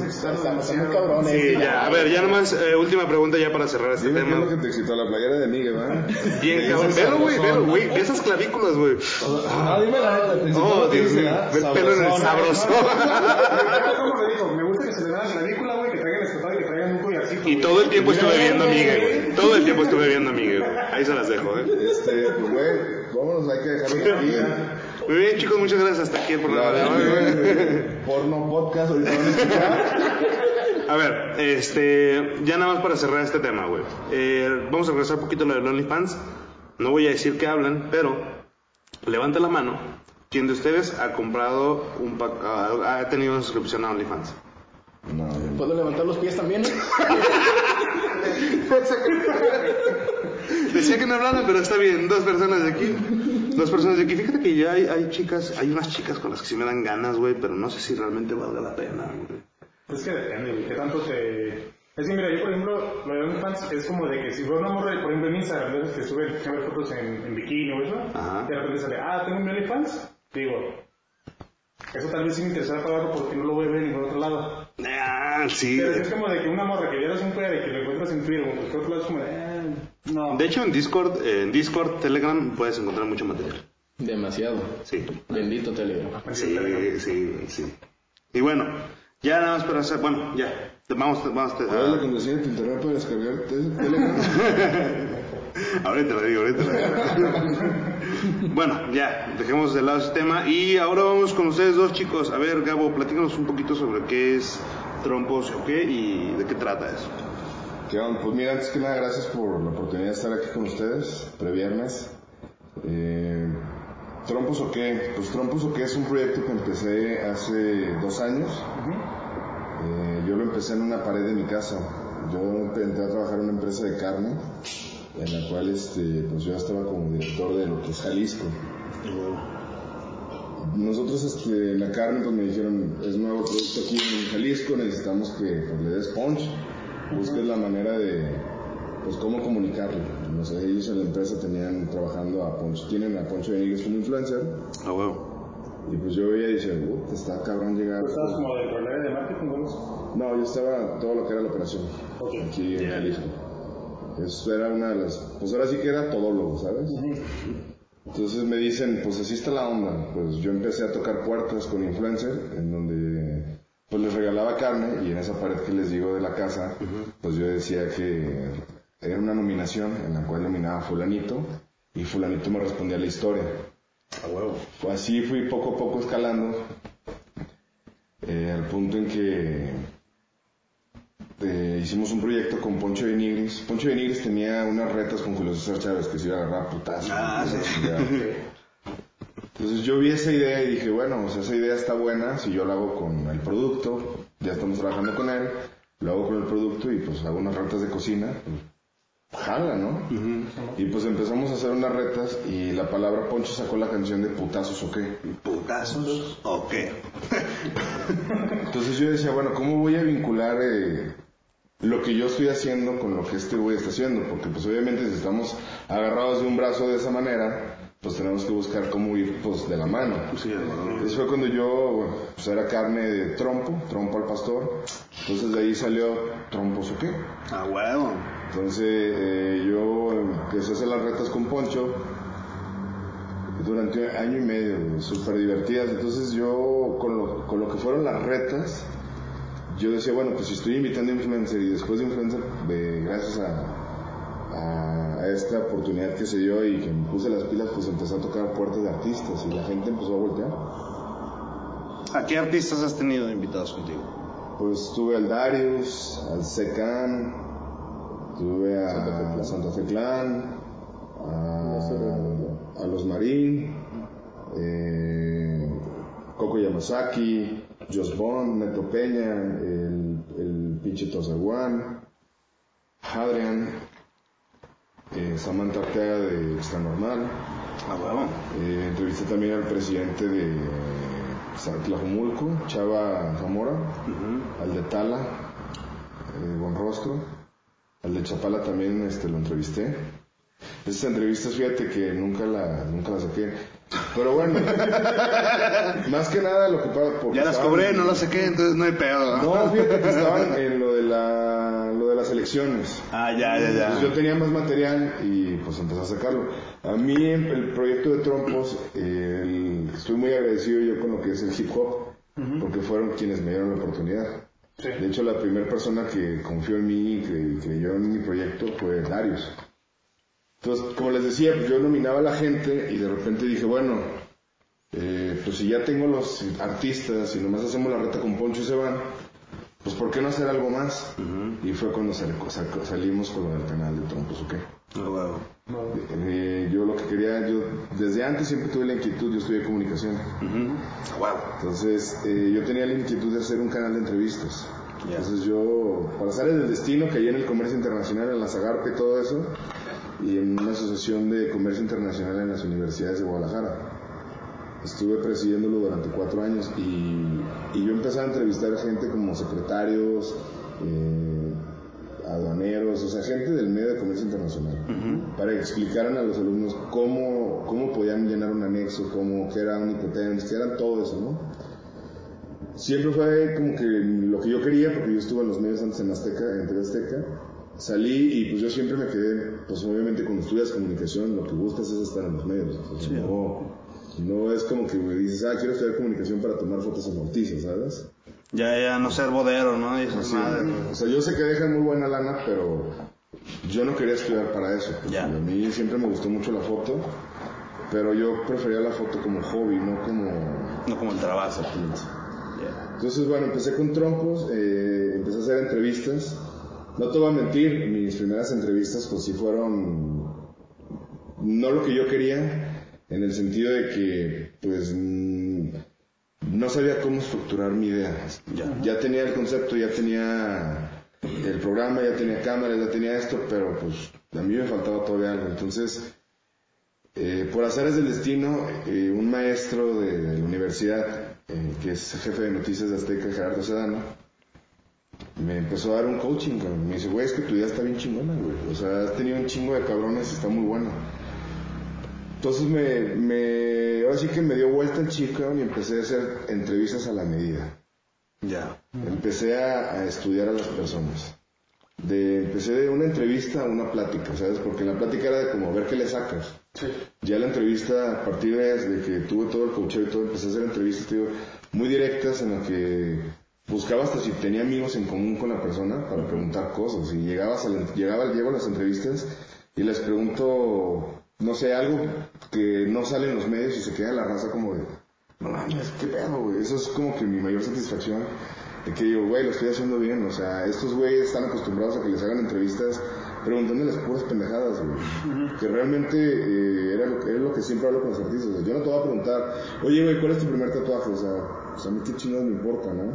Estamos muy cabrones. Sí, ya, a ver, ya nomás, eh, última pregunta ya para cerrar este Dime qué es lo que tema. Excitó la playera de Miguel, ¿verdad? Bien, cabrón. Velo, güey, velo, güey. Ve esas clavículas, güey. Ah, dime la te Oh, Dios mío. Ve el pelo en el sabroso. ¿Cómo le digo? Me gusta que se le da la clavícula, güey, que traigan escotado y que traigan un collarcito. Y todo el tiempo estuve viendo a Miguel, güey. Todo el tiempo estuve viendo a Miguel. güey. Ahí se las dejo, eh. Este, pues, güey, vámonos, hay que dejarlo aquí. Muy bien, chicos, muchas gracias. Hasta aquí el programa de La hoy, güey. de porno podcast, ahorita van a escuchar. A ver, este, ya nada más para cerrar este tema, güey. Eh, vamos a regresar un poquito a lo de OnlyFans. No voy a decir que hablan, pero levanta la mano. ¿Quién de ustedes ha comprado un pack, ha, ha tenido una suscripción a OnlyFans? No, yo. ¿Puedo levantar los pies también? Decía que no hablaran, pero está bien. Dos personas de aquí. Dos personas de aquí. Fíjate que ya hay, hay chicas, hay unas chicas con las que sí me dan ganas, güey, pero no sé si realmente valga la pena, güey. Es que depende, güey, qué tanto te... Es que mira, yo por ejemplo, lo de OnlyFans es como de que si fuera una morra, por ejemplo en Instagram, de esas que suben siempre fotos en, en bikini o eso, Ajá. y de repente sale, ah, tengo mi OnlyFans, digo, eso tal vez sí me interesara pagarlo porque no lo voy a ver en ningún otro lado. Ah, sí. Pero si es como de que una morra que vieras un pedo y que lo encuentras en Twitter o en cualquier otro lado, es como de, eh, no. De hecho, en Discord, eh, en Discord, Telegram, puedes encontrar mucho material. Demasiado. Sí. Bendito Telegram. Sí, sí, sí. Y bueno, ya nada más para hacer, bueno, ya. Vamos, vamos. ¿Cuál es la a- contraseña de tu internet para descargar te- Telegram? ahorita lo digo, ahorita lo digo. bueno, ya, dejemos de lado ese tema. Y ahora vamos con ustedes dos chicos. A ver, Gabo, platícanos un poquito sobre qué es Trompos o qué y de qué trata eso. ¿Qué onda? Pues mira, antes que nada, gracias por la oportunidad de estar aquí con ustedes, previernes. Eh, ¿Trompos o qué? Pues Trompos o qué es un proyecto que empecé hace dos años. Eh, yo lo empecé en una pared de mi casa. Yo entré a trabajar en una empresa de carne, en la cual este, pues yo estaba como director de lo que es Jalisco. Nosotros este, la carne pues me dijeron, es nuevo producto aquí en Jalisco, necesitamos que pues, le des punch, busques la manera de, pues cómo comunicarlo. No sé, ellos en la empresa tenían trabajando a Poncho, tienen a Poncho de Nigres como influencer, A huevo. y pues yo veía y decía, "Uh, está cabrón llegar. ¿Tú estabas como del área de marketing o No, yo estaba todo lo que era la operación, Ok. aquí en Ya. Jalisco. Eso era una de las, pues ahora sí que era todólogo, ¿sabes? Entonces me dicen, pues así está la onda. Pues yo empecé a tocar puertas con influencer, en donde pues les regalaba carne y en esa pared que les digo de la casa, pues yo decía que era una nominación en la cual nominaba a fulanito y fulanito me respondía la historia. A huevo. Así fui poco a poco escalando eh, al punto en que eh, hicimos un proyecto con Poncho de Nigris. Poncho de Nigris tenía unas retas con Julio César Chávez que se iba a agarrar a putazos. Ah, sí. Entonces yo vi esa idea y dije, bueno, o sea, esa idea está buena si yo la hago con el producto, ya estamos trabajando con él, lo hago con el producto y pues hago unas retas de cocina, jala, ¿no? Y pues empezamos a hacer unas retas y la palabra Poncho sacó la canción de putazos o qué. ¿Putazos o qué? Entonces yo decía, bueno, ¿cómo voy a vincular eh, lo que yo estoy haciendo con lo que este güey está haciendo? Porque pues obviamente si estamos agarrados de un brazo de esa manera, pues tenemos que buscar cómo ir pues de la mano. Sí. Entonces fue cuando yo, pues era carne de trompo, trompo al pastor. Entonces de ahí salió trompos o qué. A huevo. Entonces eh, yo empecé a hacer las retas con Poncho durante año y medio, súper divertidas. Entonces yo, con lo, con lo que fueron las retas, yo decía, bueno, pues si estoy invitando a influencer y después de influencer, gracias a, a, a esta oportunidad que se dio y que me puse las pilas, pues empecé a tocar puertas de artistas y la gente empezó a voltear. ¿A qué artistas has tenido invitados contigo? Pues tuve al Darius, al Secan, tuve a Santa Fe Clan, a, a los Marín, eh, Coco Yamasaki, Josh Bond, Neto Peña, el, el pinche Tozaguan, Adrian, eh, Samantha Ortega de Extra Normal. Ah, huevo. Eh, entrevisté también al presidente de Tlajumulco, Chava Zamora, al de Tala, eh, Buen Rostro, al de Chapala también este, lo entrevisté. Esas entrevistas, fíjate que nunca la, nunca la saqué. Pero bueno, más que nada lo que pasa. porque Ya las estaban- cobré, no las saqué, entonces no hay pedo. ¿no? No, fíjate que estaban en lo de, la, lo de las elecciones. Ah, ya, ya, ya. Yo tenía más material y pues empecé a sacarlo. A mí el proyecto de Trompos, el- estoy muy agradecido yo con lo que es el hip hop, porque fueron quienes me dieron la oportunidad. De hecho, la primera persona que confió en mí y creyó en mi proyecto fue Darius. Entonces, como les decía, yo nominaba a la gente y de repente dije, bueno, eh, pues si ya tengo los artistas y nomás hacemos la reta con Poncho y se van, pues ¿por qué no hacer algo más? Y fue cuando sal- sal- salimos con lo del canal de Trompos, ¿ok? Huevo. Eh, yo lo que quería, yo desde antes siempre tuve la inquietud, yo estudié comunicación. Ujú. Ah. Entonces, eh, yo tenía la inquietud de hacer un canal de entrevistas. Entonces yo, para salir del destino, caí en el comercio internacional, en la Zagarpa y todo eso, y en una asociación de comercio internacional en las universidades de Guadalajara. Estuve presidiéndolo durante cuatro años y, y yo empecé a entrevistar gente como secretarios, eh, aduaneros, o sea, gente del medio de comercio internacional, para que explicaran a los alumnos cómo, cómo podían llenar un anexo, cómo, qué era un IPTEMS, qué era todo eso, ¿no? Siempre fue como que lo que yo quería, porque yo estuve en los medios antes en Azteca, en TV Azteca, salí y pues yo siempre me quedé, pues obviamente cuando estudias comunicación lo que buscas es estar en los medios, o sea, no, no es como que me dices, ah, quiero estudiar comunicación para tomar fotos en noticias, ¿sabes? Ya, ya, no ser bodero, ¿no? Y esas Sí, madres. o sea, yo sé que dejan muy buena lana, pero yo no quería estudiar para eso. Ya. A mí siempre me gustó mucho la foto, pero yo prefería la foto como hobby, no como... No como el trabajo. Entonces, bueno, empecé con trompos, eh, empecé a hacer entrevistas. No te voy a mentir, mis primeras entrevistas pues sí fueron no lo que yo quería, en el sentido de que pues mm, no sabía cómo estructurar mi idea. Ya. tenía el concepto, ya tenía el programa, ya tenía cámaras, ya tenía esto, pero pues a mí me faltaba todavía algo. Entonces, eh, por azares del destino, eh, un maestro de, de la universidad, eh, que es jefe de noticias de Azteca, Gerardo Sedano, me empezó a dar un coaching. Me dice, güey, es que tu idea está bien chingona, güey. O sea, has tenido un chingo de cabrones y está muy buena. Entonces me, me, ahora sí que me dio vuelta el chico y empecé a hacer entrevistas a la medida. Ya. Empecé a, a estudiar a las personas. De, empecé de una entrevista a una plática, ¿sabes? Porque la plática era de como ver qué le sacas. Ya la entrevista, a partir de, que tuve todo el coacheo y todo, empecé a hacer entrevistas, te digo, muy directas en las que buscaba hasta si tenía amigos en común con la persona para preguntar cosas. Y llegabas a la- llegaba, llego a las entrevistas y les pregunto, no sé, algo que no sale en los medios y se queda la raza como de, no mames, qué pedo, güey. Eso es como que mi mayor satisfacción. De que digo, güey, lo estoy haciendo bien. O sea, estos güeyes están acostumbrados a que les hagan entrevistas preguntándoles puras pendejadas, güey. Que realmente eh, era, lo, que- era lo que siempre hablo con los artistas. O sea, yo no te voy a preguntar, oye, güey, ¿cuál es tu primer tatuaje? O sea, pues a mí qué chingados me importa, ¿no?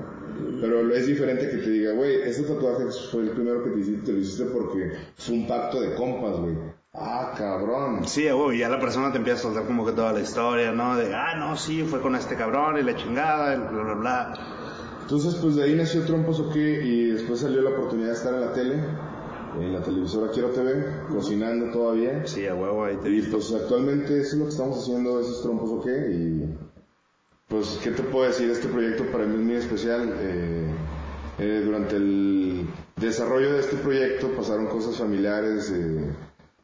Pero es diferente que te diga, güey, este tatuaje fue el primero que te hiciste, te lo hiciste porque fue un pacto de compas, güey. Ah, cabrón. Sí, güey, ya la persona te empieza a soltar como que toda la historia, ¿no? De, ah, no, sí, fue con este cabrón y la chingada, y bla, bla, bla. Entonces, pues de ahí nació Trompos OK y después salió la oportunidad de estar en la tele, en la televisora Quiero TV, cocinando todavía. Sí, a huevo, ahí te Y vi. pues actualmente eso es lo que estamos haciendo, esos Trompos OK y pues, ¿qué te puedo decir? Este proyecto para mí es muy especial. Eh, eh, durante el desarrollo de este proyecto pasaron cosas familiares, eh,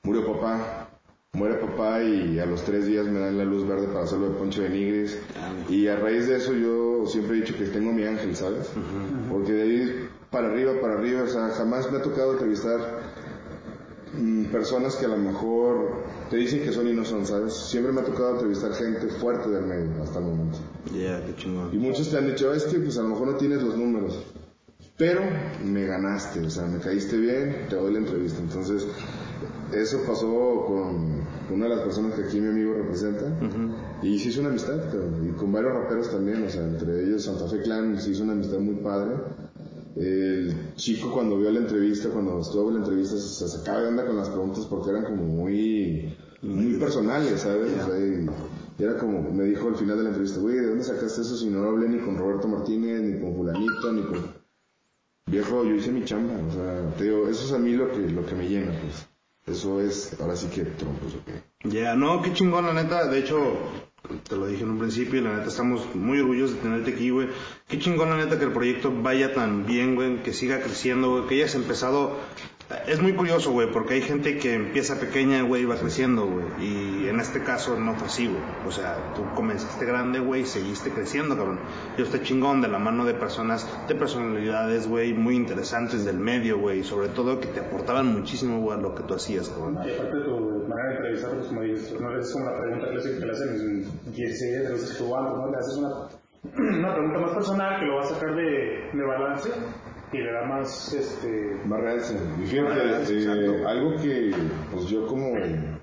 murió papá, muere papá y a los tres días me dan la luz verde para hacerlo de Poncho de Nigris. Y a raíz de eso yo siempre he dicho que tengo mi ángel, ¿sabes? Porque de ahí para arriba, para arriba, o sea, jamás me ha tocado entrevistar mm, personas que a lo mejor te dicen que son y no son, ¿sabes? Siempre me ha tocado entrevistar gente fuerte del medio hasta el momento. Yeah, qué chingón. Y muchos te han dicho, es que pues a lo mejor no tienes los números, pero me ganaste, o sea, me caíste bien, te doy la entrevista. Entonces, eso pasó con una de las personas que aquí mi amigo representa, y se hizo una amistad, y con varios raperos también, o sea, entre ellos Santa Fe Clan, se hizo una amistad muy padre. El chico cuando vio la entrevista, cuando estuvo en la entrevista, se sacaba de onda con las preguntas porque eran como muy, muy personales, ¿sabes? O sea, y- y era como, me dijo al final de la entrevista, güey, ¿de dónde sacaste eso si no hablé ni con Roberto Martínez, ni con fulanito, ni con... Viejo, yo hice mi chamba, o sea, te digo, eso es a mí lo que, lo que me llena, pues. Eso es, ahora sí que trompos, ok. Ya, no, qué chingón, la neta. De hecho, te lo dije en un principio la neta estamos muy orgullosos de tenerte aquí, güey. Qué chingón, la neta, que el proyecto vaya tan bien, güey, que siga creciendo, güey, que hayas empezado. Es muy curioso, güey, porque hay gente que empieza pequeña, güey, y va creciendo, güey. Y en este caso no fue así, güey. O sea, tú comenzaste grande, güey, y seguiste creciendo, cabrón. Yo estoy chingón de la mano de personas, de personalidades, güey, muy interesantes del medio, güey. Y sobre todo que te aportaban muchísimo, güey, a lo que tú hacías, cabrón. Y aparte de tu manera de entrevistar, pues como dices, no es como la pregunta que le hacen en 16 entrevistas que antes, ¿no? Le haces una, una pregunta más personal que lo va a sacar de balance y le da más, este... Más realce. Y fíjate, eh, exacto. algo que pues yo como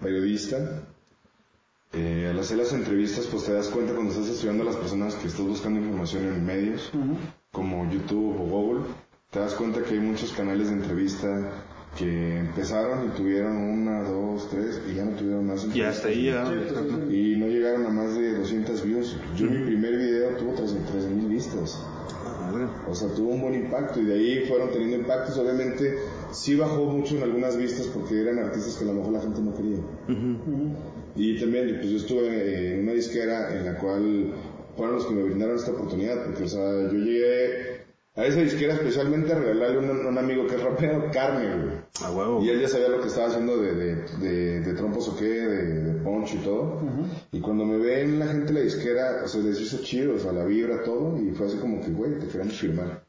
periodista, eh, al hacer las entrevistas, pues te das cuenta cuando estás estudiando a las personas que estás buscando información en medios, como YouTube o Google, te das cuenta que hay muchos canales de entrevista que empezaron y tuvieron una, dos, tres y ya no tuvieron más Y hasta ahí ya. y no llegaron a más de 200 views. Yo mi primer video tuvo 13 mil vistas. O sea, tuvo un buen impacto y de ahí fueron teniendo impactos. Obviamente, sí bajó mucho en algunas vistas porque eran artistas que a lo mejor la gente no quería. Y también, pues yo estuve en una disquera en la cual fueron los que me brindaron esta oportunidad, porque, o sea, yo llegué a esa disquera especialmente a regalarle a un, un amigo que es rapero carne, güey. A huevo. Y él ya sabía lo que estaba haciendo de, de, de, de trompos o qué, de, de punch y todo. Y cuando me ven la gente de la disquera, o sea, les hizo chido, o sea, la vibra, todo. Y fue así como que, güey, te queremos firmar.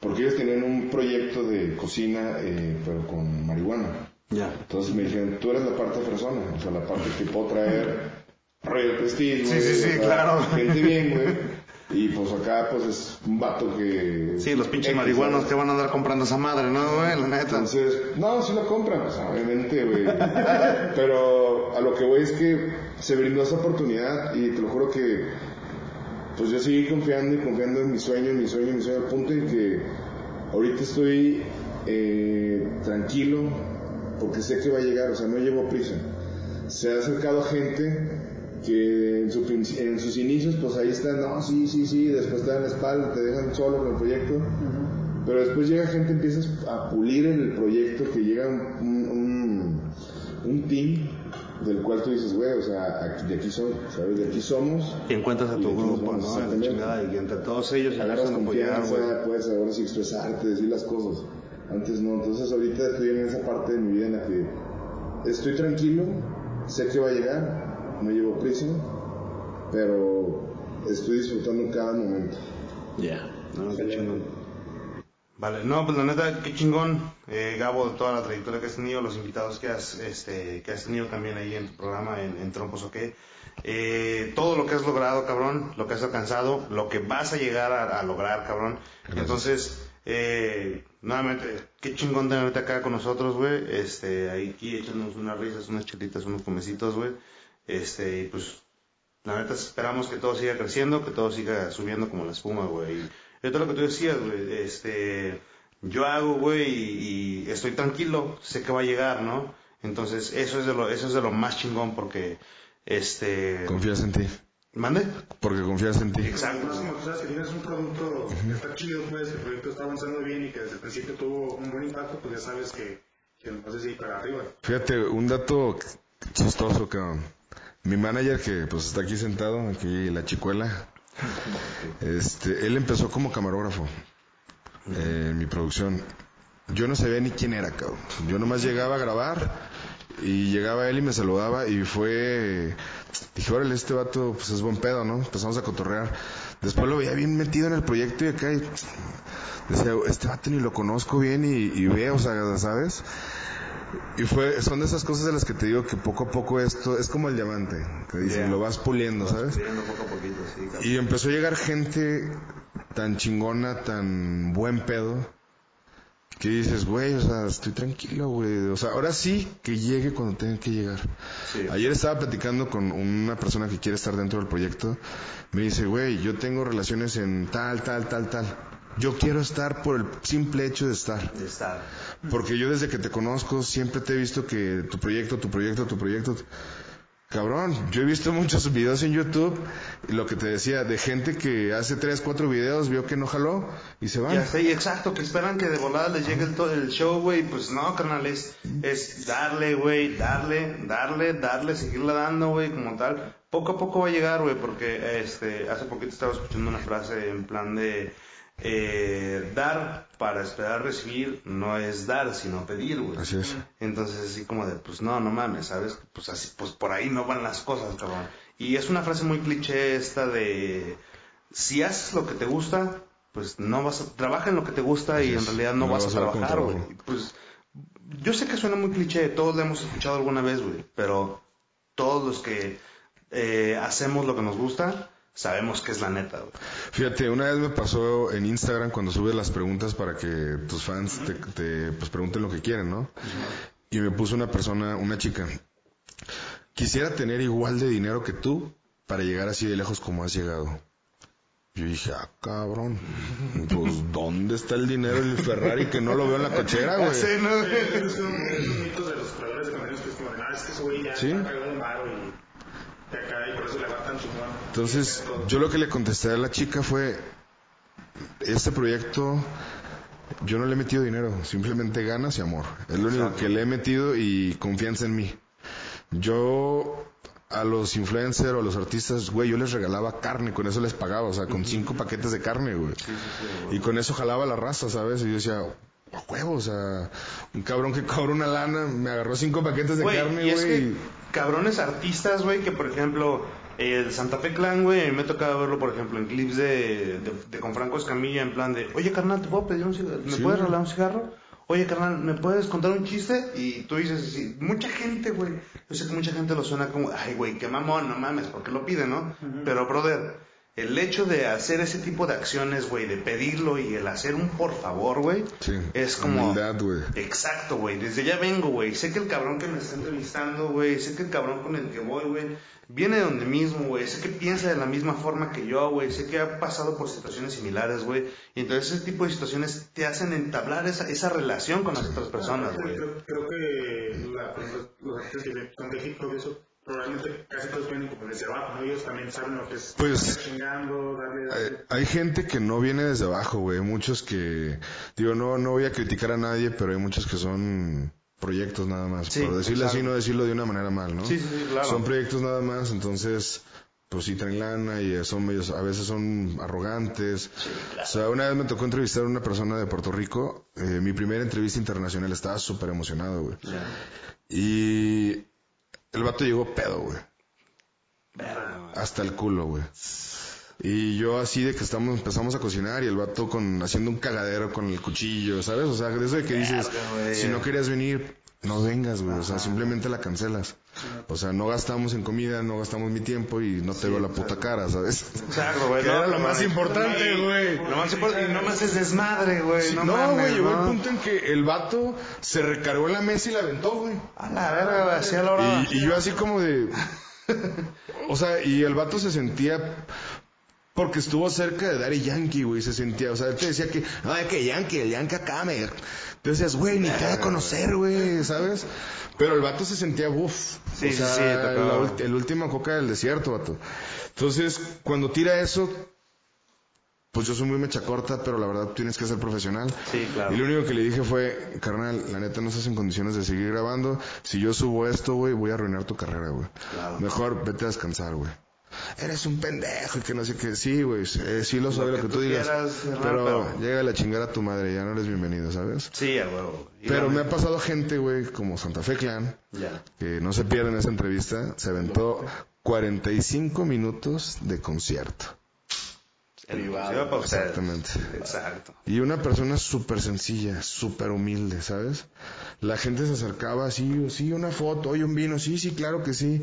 Porque ellos tenían un proyecto de cocina, eh, pero con marihuana. Ya. Entonces me dijeron, tú eres la parte fresona, o sea, la parte que puedo traer Royal Prestige, Sí, sí, sí, o sea, claro. Gente bien, güey. Y pues acá, pues es un vato que... Sí, los pinches marihuanos que van a andar comprando esa madre, ¿no, güey? La neta. Entonces, no, sí lo compran, pues obviamente, güey. Pero a lo que voy es que se brindó esa oportunidad y te lo juro que, pues yo seguí confiando y confiando en mi sueño, en mi sueño, en mi sueño, al punto en que ahorita estoy eh, tranquilo porque sé que va a llegar, o sea, no llevo prisa. Se ha acercado gente que en, su princi- en sus inicios, pues ahí están, no, sí, sí, sí, después te dan la espalda, te dejan solo con el proyecto. Pero después llega gente, empiezas a pulir en el proyecto, que llega un, un, un team del cual tú dices, güey, o sea, aquí- de aquí soy, ¿sabes? De aquí somos. Y encuentras a tu grupo, ¿no? La exactamente. chingada, y entre todos ellos Agarras empiezan a apoyar, güey. confianza, puedes ahora sí expresarte, decir las cosas. Antes no, entonces ahorita estoy en esa parte de mi vida en la que estoy tranquilo, sé que va a llegar, no llevo prisa, pero estoy disfrutando cada momento. Ya. No, qué chingón. Vale, no, pues la neta, qué chingón, eh, Gabo, de toda la trayectoria que has tenido, los invitados que has, este, que has tenido también ahí en tu programa, en, en Trompos o qué. Eh, todo lo que has logrado, cabrón, lo que has alcanzado, lo que vas a llegar a, a lograr, cabrón. Entonces, eh, nuevamente, qué chingón tenerte acá con nosotros, güey. Este, ahí aquí echándonos unas risas, unas chelitas, unos comecitos, güey. Este, y pues, la neta esperamos que todo siga creciendo, que todo siga subiendo como la espuma, güey. Y ahorita lo que tú decías, güey, este, yo hago, güey, y, y estoy tranquilo, sé que va a llegar, ¿no? Entonces, eso es de lo, eso es de lo más chingón porque, este, Confías en ti. ¿mande? Porque confías en ti. Exacto. Más como tú sabes que tienes un producto que está chido, pues, el proyecto está avanzando bien y que desde el principio tuvo un buen impacto, pues ya sabes que, que no sé si para arriba. Fíjate, un dato chistoso, cabrón. Mi manager, que pues está aquí sentado, aquí la chicuela, este, él empezó como camarógrafo eh, en mi producción. Yo no sabía ni quién era, cabrón. Yo nomás llegaba a grabar y llegaba él y me saludaba y fue... Dije, órale, este vato pues es buen pedo, ¿no? Empezamos a cotorrear. Después lo veía bien metido en el proyecto y acá y decía, este vato ni lo conozco bien y, y veo, o sea, ¿sabes? Y fue, son de esas cosas de las que te digo que poco a poco esto es como el diamante, que dicen, Yeah. lo vas puliendo, ¿sabes? Escribiendo poco a poquito, sí, cabrón. Y empezó a llegar gente tan chingona, tan buen pedo, que dices, güey, o sea, estoy tranquilo, güey. O sea, ahora sí que llegue cuando tenga que llegar. Sí. Ayer estaba platicando con una persona que quiere estar dentro del proyecto. Me dice, güey, yo tengo relaciones en tal, tal, tal, tal. Yo quiero estar por el simple hecho de estar. De estar. Porque yo desde que te conozco siempre te he visto que tu proyecto, tu proyecto, tu proyecto... Cabrón, yo he visto muchos videos en YouTube y lo que te decía, de gente que hace 3, 4 videos vio que no jaló y se van. Ya sé, y exacto, que esperan que de volada les llegue el, show, güey. Pues no, carnal, es, es darle, güey, darle, darle, darle, seguirle dando, güey, como tal. Poco a poco va a llegar, güey, porque este, hace poquito estaba escuchando una frase en plan de eh, dar para esperar recibir no es dar, sino pedir, güey. Así es. Entonces así como de, pues no, no mames, ¿sabes? Pues así, pues por ahí no van las cosas, cabrón. Y es una frase muy cliché esta de, si haces lo que te gusta, pues no vas a, trabaja en lo que te gusta y en realidad no, No vas a vas trabajar, güey. Pues yo sé que suena muy cliché, todos lo hemos escuchado alguna vez, güey, pero todos los que eh, hacemos lo que nos gusta, sabemos que es la neta, güey. Fíjate, una vez me pasó en Instagram cuando subes las preguntas para que tus fans te, te, pues, pregunten lo que quieren, ¿no? Y me puso una persona, una chica, quisiera tener igual de dinero que tú para llegar así de lejos como has llegado. Yo dije, ah, cabrón, pues ¿dónde está el dinero del Ferrari que no lo veo en la cochera, güey? Sí, ¿no? Es un, es un mito de los creadores de contenidos que es como ah, es que ese güey ya Sí. está cagado y Entonces, yo lo que le contesté a la chica fue, este proyecto, yo no le he metido dinero, simplemente ganas y amor. Es lo único que le he metido y confianza en mí. Yo a los influencers o a los artistas, güey, yo les regalaba carne, con eso les pagaba, o sea, con cinco paquetes de carne, güey. Y con eso jalaba la raza, ¿sabes? Y yo decía, a huevo, o sea, un cabrón que cobra una lana, me agarró cinco paquetes de Güey, carne, güey. Cabrones artistas, güey, que por ejemplo, el Santa Fe Clan, güey, me tocaba verlo, por ejemplo, en clips de, de, de con Franco Escamilla, en plan de, oye, carnal, ¿te puedo pedir un cigarro? ¿Me Sí, puedes regalar un cigarro? Oye, carnal, ¿me puedes contar un chiste? Y tú dices así, mucha gente, güey, yo sé que mucha gente lo suena como, ay, güey, qué mamón, no mames, porque lo pide, no? Pero, brother, el hecho de hacer ese tipo de acciones, güey, de pedirlo y el hacer un por favor, güey, Sí, es como... humildad, güey. Exacto, güey. Desde ya vengo, güey. Sé que el cabrón que me está entrevistando, güey. Sé que el cabrón con el que voy, güey. Viene de donde mismo, güey. Sé que piensa de la misma forma que yo, güey. Sé que ha pasado por situaciones similares, güey. Y entonces ese tipo de situaciones te hacen entablar esa, esa relación con las otras personas, güey. Creo, creo que la, los artistas que son de hip hop y eso, probablemente casi todos vienen como desde abajo, ¿no? Ellos también saben lo que es Pues- estar chingando, darle, darle. Hay gente que no viene desde abajo, güey. Muchos que, digo, no, no voy a criticar a nadie, pero hay muchos que son proyectos nada más. Sí, Por decirlo así, no decirlo de una manera mal, ¿no? Sí, sí, sí, claro. Son proyectos nada más, entonces, pues sí traen lana y son medios, a veces son arrogantes. O sea, una vez me tocó entrevistar a una persona de Puerto Rico, eh, mi primera entrevista internacional, estaba súper emocionado, güey. Y el vato llegó pedo, güey. Hasta el culo, güey. Y yo así de que estamos, empezamos a cocinar y el vato con, haciendo un cagadero con el cuchillo, ¿sabes? O sea, de eso de que dices, si no querías venir, no vengas, güey. O sea, simplemente la cancelas. O sea, no gastamos en comida, no gastamos mi tiempo y no te veo la puta cara, ¿sabes? Exacto, güey. Que no, era lo más importante, güey. Lo más importante, y no más es desmadre, güey. no No, mames, güey, llegó no. el punto en que el vato se recargó en la mesa y la aventó, güey. A la verga, güey. Así a la hora. Y, y yo así como de... O sea, y el vato se sentía... Porque estuvo cerca de Daddy Yankee, güey, se sentía, o sea, él te decía que, es que Yankee, el Yankee acá me... Tú decías, güey, ni te va a conocer, güey, ¿sabes? Pero el vato se sentía, uff, Sí, o sea, sí, la el último coca del desierto, vato. Entonces, cuando tira eso, pues yo soy muy mecha corta, pero la verdad tienes que ser profesional. Sí, claro. Y lo único que le dije fue, carnal, la neta no estás en condiciones de seguir grabando. Si yo subo esto, güey, voy a arruinar tu carrera, güey. Claro. Mejor vete a descansar, güey. Eres un pendejo y que no sé qué. Sí, güey, eh, sí lo soy lo, que que, tú tú digas. quieras, pero pero- llega la chingada a tu madre, ya no eres bienvenido, ¿sabes? Sí, a huevo. Pero me ha pasado gente, güey, como Santa Fe Clan, Ya. que no se pierden esa entrevista, se aventó 45 minutos de concierto. Privado. Exactamente. Exacto. Y una persona súper sencilla, súper humilde, ¿sabes? La gente se acercaba así, sí, una foto, oye, un vino, sí, sí, claro que sí.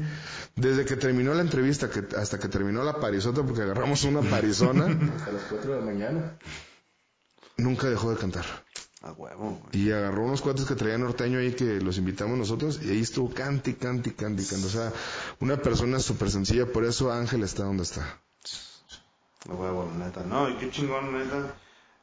Desde que terminó la entrevista que, hasta que terminó la parisota, porque agarramos una parizona, A las 4 de la mañana. nunca dejó de cantar. A huevo, güey. Y agarró unos cuates que traía norteño ahí que los invitamos nosotros y ahí estuvo cante, cante, cante, cante. O sea, una persona súper sencilla, por eso Ángel está donde está. A huevo, neta. No, y qué chingón, neta.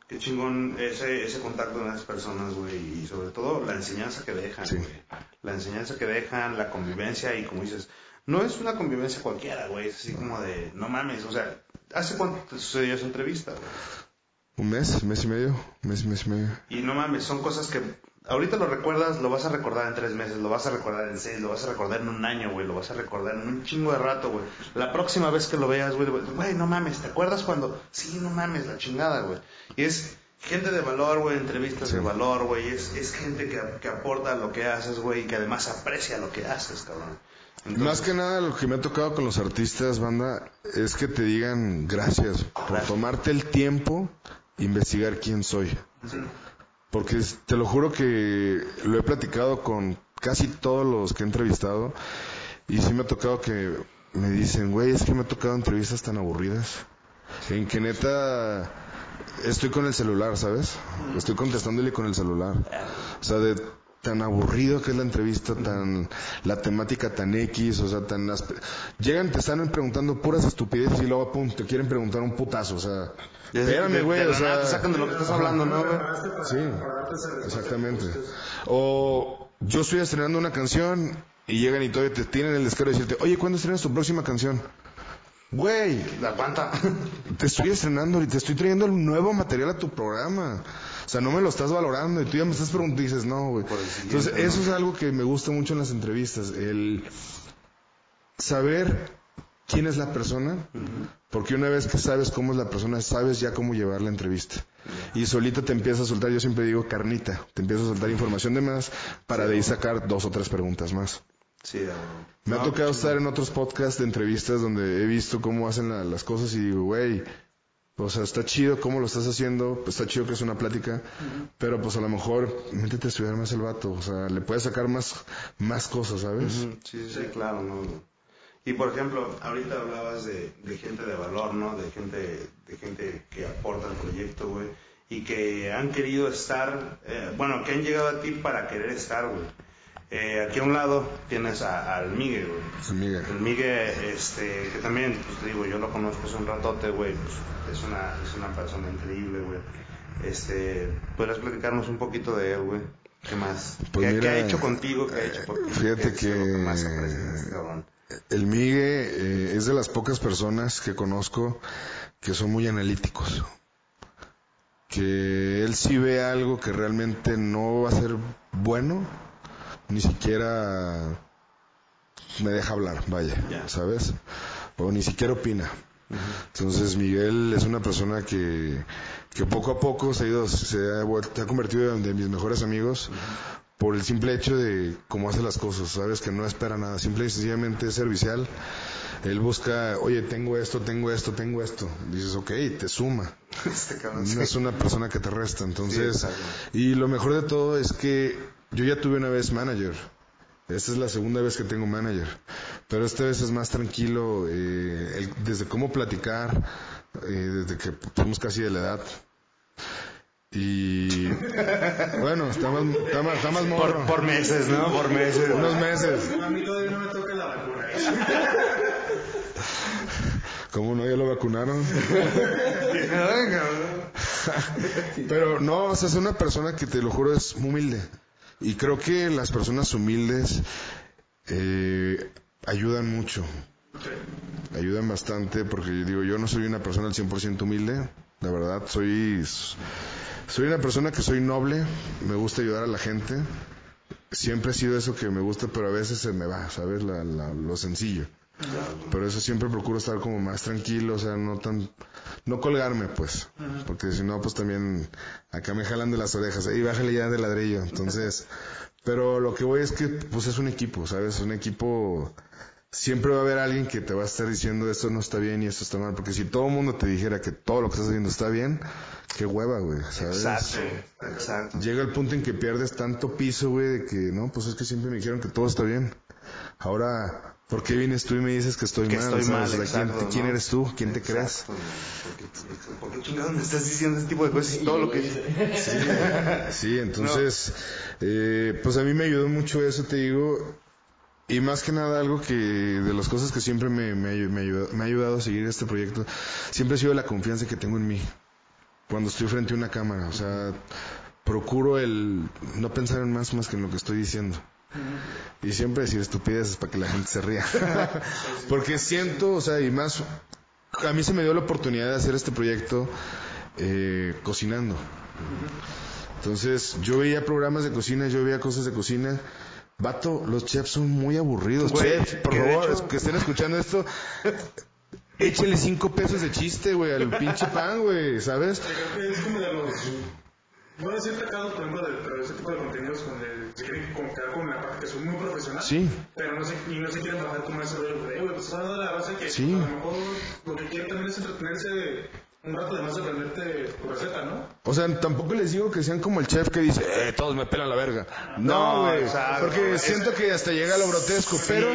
Qué chingón ese, ese contacto con esas personas, güey. Y sobre todo la enseñanza que dejan, Sí. güey. La enseñanza que dejan, la convivencia y como dices, no es una convivencia cualquiera, güey. Es así como de, no mames, o sea, ¿hace cuánto te sucedió esa entrevista, güey? Un mes, mes y medio, mes, mes y medio. Y no mames, son cosas que ahorita lo recuerdas, lo vas a recordar en tres meses, lo vas a recordar en seis, lo vas a recordar en un año, güey, lo vas a recordar en un chingo de rato, güey. La próxima vez que lo veas, güey, güey, no mames, ¿te acuerdas cuando? Sí, no mames, la chingada, güey. Y es gente de valor, güey, entrevistas de valor, güey, es, es gente que, que aporta lo que haces, güey, y que además aprecia lo que haces, cabrón. Entonces, Más que nada lo que me ha tocado con los artistas, banda, es que te digan gracias por Gracias. tomarte el tiempo investigar quién soy. Porque te lo juro que lo he platicado con casi todos los que he entrevistado y sí me ha tocado que me dicen, güey, es que me ha tocado entrevistas tan aburridas. En que neta estoy con el celular, ¿sabes? Estoy contestándole con el celular. O sea, de tan aburrido que es la entrevista, tan la temática tan X, o sea, tan llegan te están preguntando puras estupideces y luego pum, te quieren preguntar un putazo, o sea, espérame, güey, o sea, te sacan de lo que estás hablando, ¿no? Sí, exactamente. O yo estoy estrenando una canción y llegan y todavía te tienen el descaro de decirte, oye, ¿cuándo estrenas tu próxima canción? Güey, Aguanta. te estoy estrenando y te estoy trayendo el nuevo material a tu programa. O sea, no me lo estás valorando y tú ya me estás preguntando y dices, no, güey. Entonces, ¿no? eso es algo que me gusta mucho en las entrevistas, el saber quién es la persona, porque una vez que sabes cómo es la persona, sabes ya cómo llevar la entrevista. Y solita te empieza a soltar, yo siempre digo carnita, te empieza a soltar información de más para de ahí sacar dos o tres preguntas más. Sí, de. Me ha tocado estar en otros podcasts de entrevistas donde he visto cómo hacen la- las cosas y digo, güey, o sea, está chido cómo lo estás haciendo, pues está chido que es una plática, pero pues a lo mejor métete a estudiar más el vato, o sea, le puedes sacar más, más cosas, ¿sabes? Sí, sí, sí, claro, ¿no? Y por ejemplo, ahorita hablabas de, de gente de valor, ¿no? De gente, de gente que aporta al proyecto, güey. Y que han querido estar, eh, bueno, que han llegado a ti para querer estar, güey. Eh, aquí a un lado tienes a- al Miguel, güey. Sí, Miguel. El Miguel, este, que también, pues te digo, yo lo conozco hace un ratote, güey, pues es una, es una persona increíble, güey. Este, ¿podrías platicarnos un poquito de él, güey? ¿Qué más? Pues ¿Qué, ha hecho contigo? ¿Qué ha hecho por ti? fíjate ¿Qué es lo que- más? El Migue eh, es de las pocas personas que conozco que son muy analíticos. Que él sí ve algo que realmente no va a ser bueno, ni siquiera me deja hablar, vaya, Ya. ¿sabes? O ni siquiera opina. Entonces Miguel es una persona que, que poco a poco se ha, ido, se ha, vuelto- se ha convertido en de mis mejores amigos por el simple hecho de cómo hace las cosas, sabes que no espera nada, simple y sencillamente es servicial. Él busca, oye, tengo esto, tengo esto, tengo esto. Dices, ok, te suma. Este cabrón, No es una persona que te resta. Entonces, y lo mejor de todo es que yo ya tuve una vez manager. Esta es la segunda vez que tengo manager. Pero esta vez es más tranquilo, eh, el- desde cómo platicar, eh, desde que somos casi de la edad. Y bueno, está más, está más, está más morro. Por, por meses, ¿no? Por meses. Unos meses. A mí todavía no me toca la vacuna. ¿Cómo no? ¿Ya lo vacunaron? Pero no, o sea, es una persona que te lo juro es muy humilde. Y creo que las personas humildes eh, ayudan mucho. Ayudan bastante porque digo, yo no soy una persona al 100% humilde. La verdad, soy, soy una persona que soy noble. Me gusta ayudar a la gente. Siempre ha sido eso que me gusta, pero a veces se me va, ¿sabes? La, la- lo sencillo. Pero eso siempre procuro estar como más tranquilo, o sea, no tan, no colgarme, pues, porque si no, pues también acá me jalan de las orejas, y bájale ya de ladrillo, entonces, pero lo que voy es que, pues es un equipo, ¿sabes? Un equipo siempre va a haber alguien que te va a estar diciendo esto no está bien y esto está mal. Porque si todo el mundo te dijera que todo lo que estás haciendo está bien, qué hueva, güey, ¿sabes? Exacto, exacto. Llega el punto en que pierdes tanto piso, güey, de que no, pues es que siempre me dijeron que todo está bien. Ahora, ¿por qué vienes tú y me dices que estoy Que mal? estoy ¿sabes? mal, O sea, ¿quién, exacto, quién ¿no? eres tú? ¿Quién te crees? Exacto. ¿Por qué, por qué chingados me estás diciendo ese tipo de cosas y todo lo que... Sí, entonces, eh, pues a mí me ayudó mucho eso, te digo. Y más que nada, algo que de las cosas que siempre me, me, me ayudó- me ha ayudado a seguir este proyecto, siempre ha sido la confianza que tengo en mí. Cuando estoy frente a una cámara, o sea, procuro el no pensar en más más que en lo que estoy diciendo. Y siempre decir estupideces para que la gente se ría. Porque siento, o sea, y más, a mí se me dio la oportunidad de hacer este proyecto eh, cocinando. Entonces, yo veía programas de cocina, yo veía cosas de cocina. Vato, los chefs son muy aburridos. Güey, chefs, por favor, hecho- que estén escuchando esto. Échale cinco pesos de chiste, güey, al pinche pan, güey, ¿sabes? Es como de los. No voy a decir pecados, por ejemplo, de, pero ese tipo de contenidos donde se quieren como quedar con la parte que son muy profesional. Sí. Pero no se, y no se quieren bajar como ese rollo de, "Eh, güey, pues estás hablando de la base que Sí. a lo mejor lo que quieren también es entretenerse un rato de más de aprenderte tu receta, ¿no? O sea, tampoco les digo que sean como el chef que dice, eh, todos me pelan la verga. No, No, güey. porque Es- siento que hasta llega a lo grotesco, pero...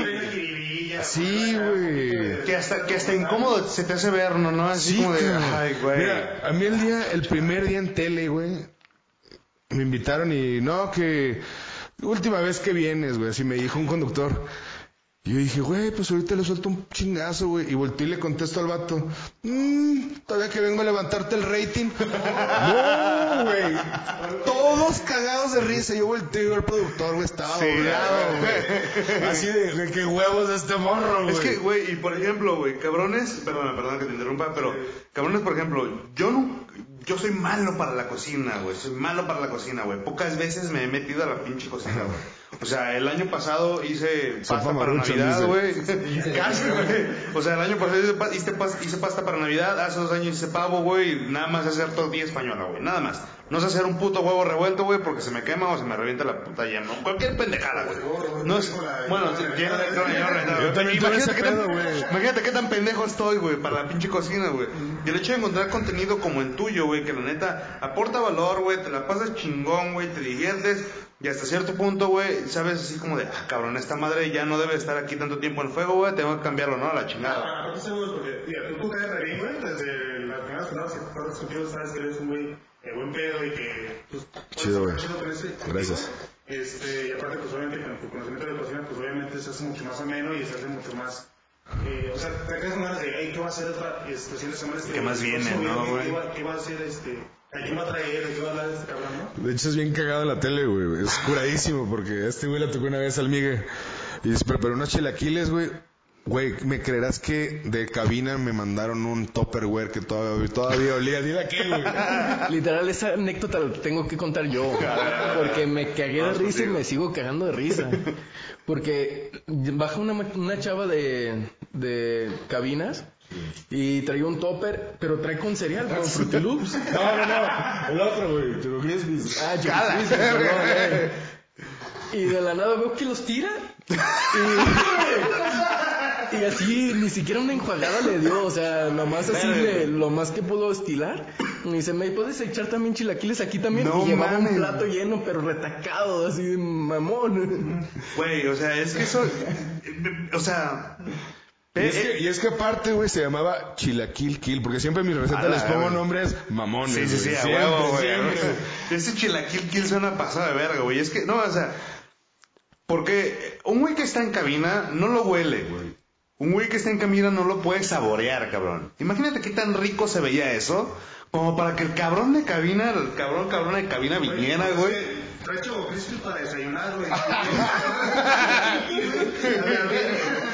Sí, güey. Que hasta, que hasta incómodo se te hace ver, ¿no? ¿no? Así Sí, como de, ay, güey. Mira, a mí el día, el primer día en tele, güey, me invitaron y no, que última vez que vienes, güey, así me dijo un conductor. Y yo dije, güey, pues ahorita le suelto un chingazo, güey. Y volteé y le contesto al vato, mmm, todavía que vengo a levantarte el rating. no, güey. Todos cagados de risa. Yo volteé y al productor, güey, estaba Sí, doblado, güey. Así de, güey, qué huevos de este morro, güey. Es que, güey, y por ejemplo, güey, cabrones, perdona, perdona que te interrumpa, pero cabrones, por ejemplo, yo no, yo soy malo para la cocina, güey, soy malo para la cocina, güey. Pocas veces me he metido a la pinche cocina, güey. O sea, el año pasado hice pasta para Navidad, güey. Casi, güey. O sea, el año pasado hice, pa- hice pas- hice pasta para Navidad, hace dos años hice pavo, güey, y nada más hacer tortilla española, güey, nada más. No sé hacer un puto huevo revuelto, güey, porque se me quema o se me revienta la puta llama. Cualquier pendejada, güey. No es, bueno, lleno de tuve Imagínate qué tan-. Imagínate qué tan pendejo estoy, güey, para la pinche cocina, güey. Y el hecho de encontrar contenido como el tuyo, güey, que la neta aporta valor, güey, te la pasas chingón, güey, te diviertes. Y hasta cierto punto, güey, sabes así como de, ah, cabrón, esta madre ya no debe estar aquí tanto tiempo en fuego, güey, tengo que cambiarlo, ¿no? A la chingada. Aparte seguro porque, mira, tú, tú caes re bien, güey, desde las primeras palabras que compartes contigo, sabes que eres un güey eh, buen pedo y que, pues, Chido, güey. Gracias. Este, y aparte, pues, obviamente, con tu conocimiento de cocina, pues, obviamente, se hace mucho más ameno y se hace mucho más, eh, o sea, te quedas con ganas de, hey, ¿qué va a hacer otra, este, siguiente semana? Este, ¿Qué más viene, no, güey? ¿Qué va, qué va a hacer, este, a quién va a traer, de qué va a hablar este cabrón, no? De hecho es bien cagado en la tele, güey. Es curadísimo porque a este güey le tocó una vez al Migue. Y dice, pero, pero unos chilaquiles, güey. Güey, ¿me creerás que de cabina me mandaron un topperware que todavía, todavía olía? Dile a qué, güey. Literal, esa anécdota la tengo que contar yo. Porque me cagué de risa y me sigo cagando de risa. Porque baja una, ma- una chava de, de cabinas y traía un topper, pero trae con cereal, con Fruity Loops. No, no, no. El otro, güey. Choco Crispies. Ah, Choco Crispies, perdón, eh. Y de la nada veo que los tira. Y, y así, ni siquiera una enjuagada le dio. O sea, nomás así, le- lo más que pudo estilar. Y dice, ¿me puedes echar también chilaquiles aquí también? No y llevaba mames. un plato lleno, pero retacado, así de mamón. Güey, o sea, es que eso, o sea, es, que, y es que aparte, güey, se llamaba Chilaquil Kill, porque siempre en mis recetas les pongo verga. nombres mamones. Sí, sí, sí, güey. Siempre, huevo, güey. siempre, güey. Ese chilaquil kill suena pasado de verga, güey. Es que, no, o sea, porque un güey que está en cabina no lo huele, güey. Un güey que está en cabina no lo puede saborear, cabrón. Imagínate qué tan rico se veía eso, como para que el cabrón de cabina, el cabrón cabrón de cabina viniera, güey. Trae Choco Crispy para desayunar, güey.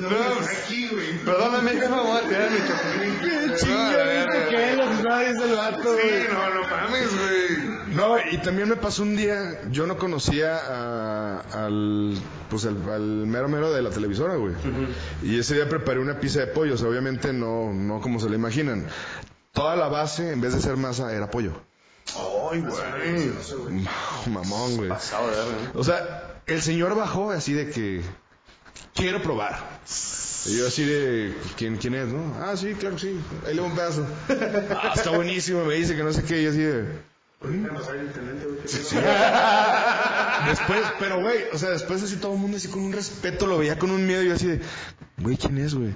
No, Aquí, güey. Perdóname, yo voy a tirar mi chocolate. Chingadito que es, los nadie el vato, güey. Sí, no, no mames, güey. No, y también me pasó un día, yo no conocía a- al, pues al, al mero mero de la televisora, güey. Y ese día preparé una pizza de pollo, o sea, obviamente no, no como se le imaginan. Toda la base, en vez de ser masa, era pollo. Ay, güey. Mamón, güey. Pasado de verga. O sea, el señor bajó así de que, quiero probar. Y yo así de, ¿quién, quién es, no? Ah, sí, claro que sí. Ahí le doy un pedazo. Ah, está buenísimo, me dice que no sé qué. Y yo así de, intendente, güey. Después, pero güey, o sea, después así todo el mundo así con un respeto lo veía con un miedo y yo así de, güey, ¿quién es, güey?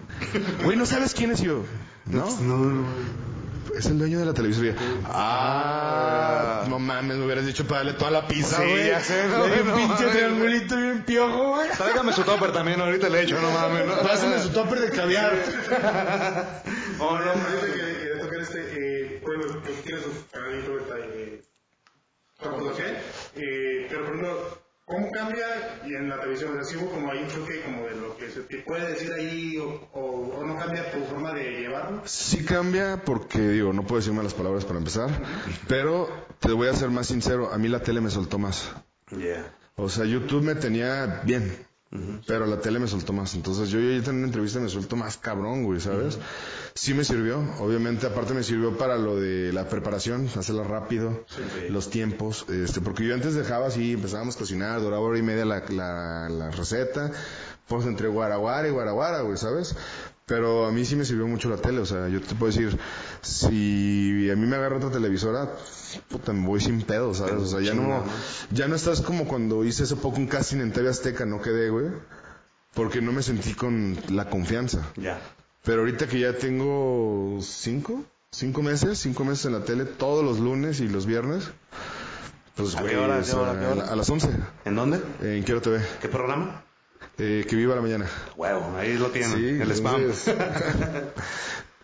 Güey, ¿no sabes quién es yo? ¿No? Es el dueño de la televisora. Ah, no mames, me hubieras dicho para darle toda la pizza, Sí, güey. ya sé, no, un no pinche mames, triangulito bien piojo, güey. Tráigame su topper también, ahorita le echo, no mames. ¿no? Pásame su topper de caviar. Oh, no, Ahorita que quería tocar este, eh, bueno, pues tiene su canal de YouTube, está, eh, Campos de Fe, eh, pero por ejemplo, ¿cómo cambia y en la televisión? O sea, hubo como hay un choque como de lo que se te puede decir ahí o, o, o no cambia tu forma de llevarlo. Sí cambia porque, digo, no puedo decir malas palabras para empezar, pero te voy a ser más sincero, a mí la tele me soltó más. Yeah. O sea, YouTube me tenía bien, pero la tele me soltó más. Entonces yo ahorita en una entrevista me suelto más cabrón, güey, ¿sabes? Sí me sirvió, obviamente aparte me sirvió para lo de la preparación, hacerla rápido, los tiempos, este, porque yo antes dejaba así, empezábamos a cocinar, duraba hora y media la, la, la receta, pues entre guaraguara y guaraguara, güey, ¿sabes? Pero a mí sí me sirvió mucho la tele, o sea, yo te puedo decir, si a mí me agarra otra televisora, puta, me voy sin pedo, ¿sabes? O sea, ya no, ya no estás como cuando hice hace poco un casting en TV Azteca, no quedé, güey, porque no me sentí con la confianza. Ya. Pero ahorita que ya tengo cinco, cinco meses, cinco meses en la tele, todos los lunes y los viernes, pues, ¿A güey, qué hora, o qué hora, qué hora? a las 11, ¿En dónde? en Quiero TV, ¿Qué programa? Eh, que viva la mañana. Huevo, ahí lo tienen, Sí, el spam.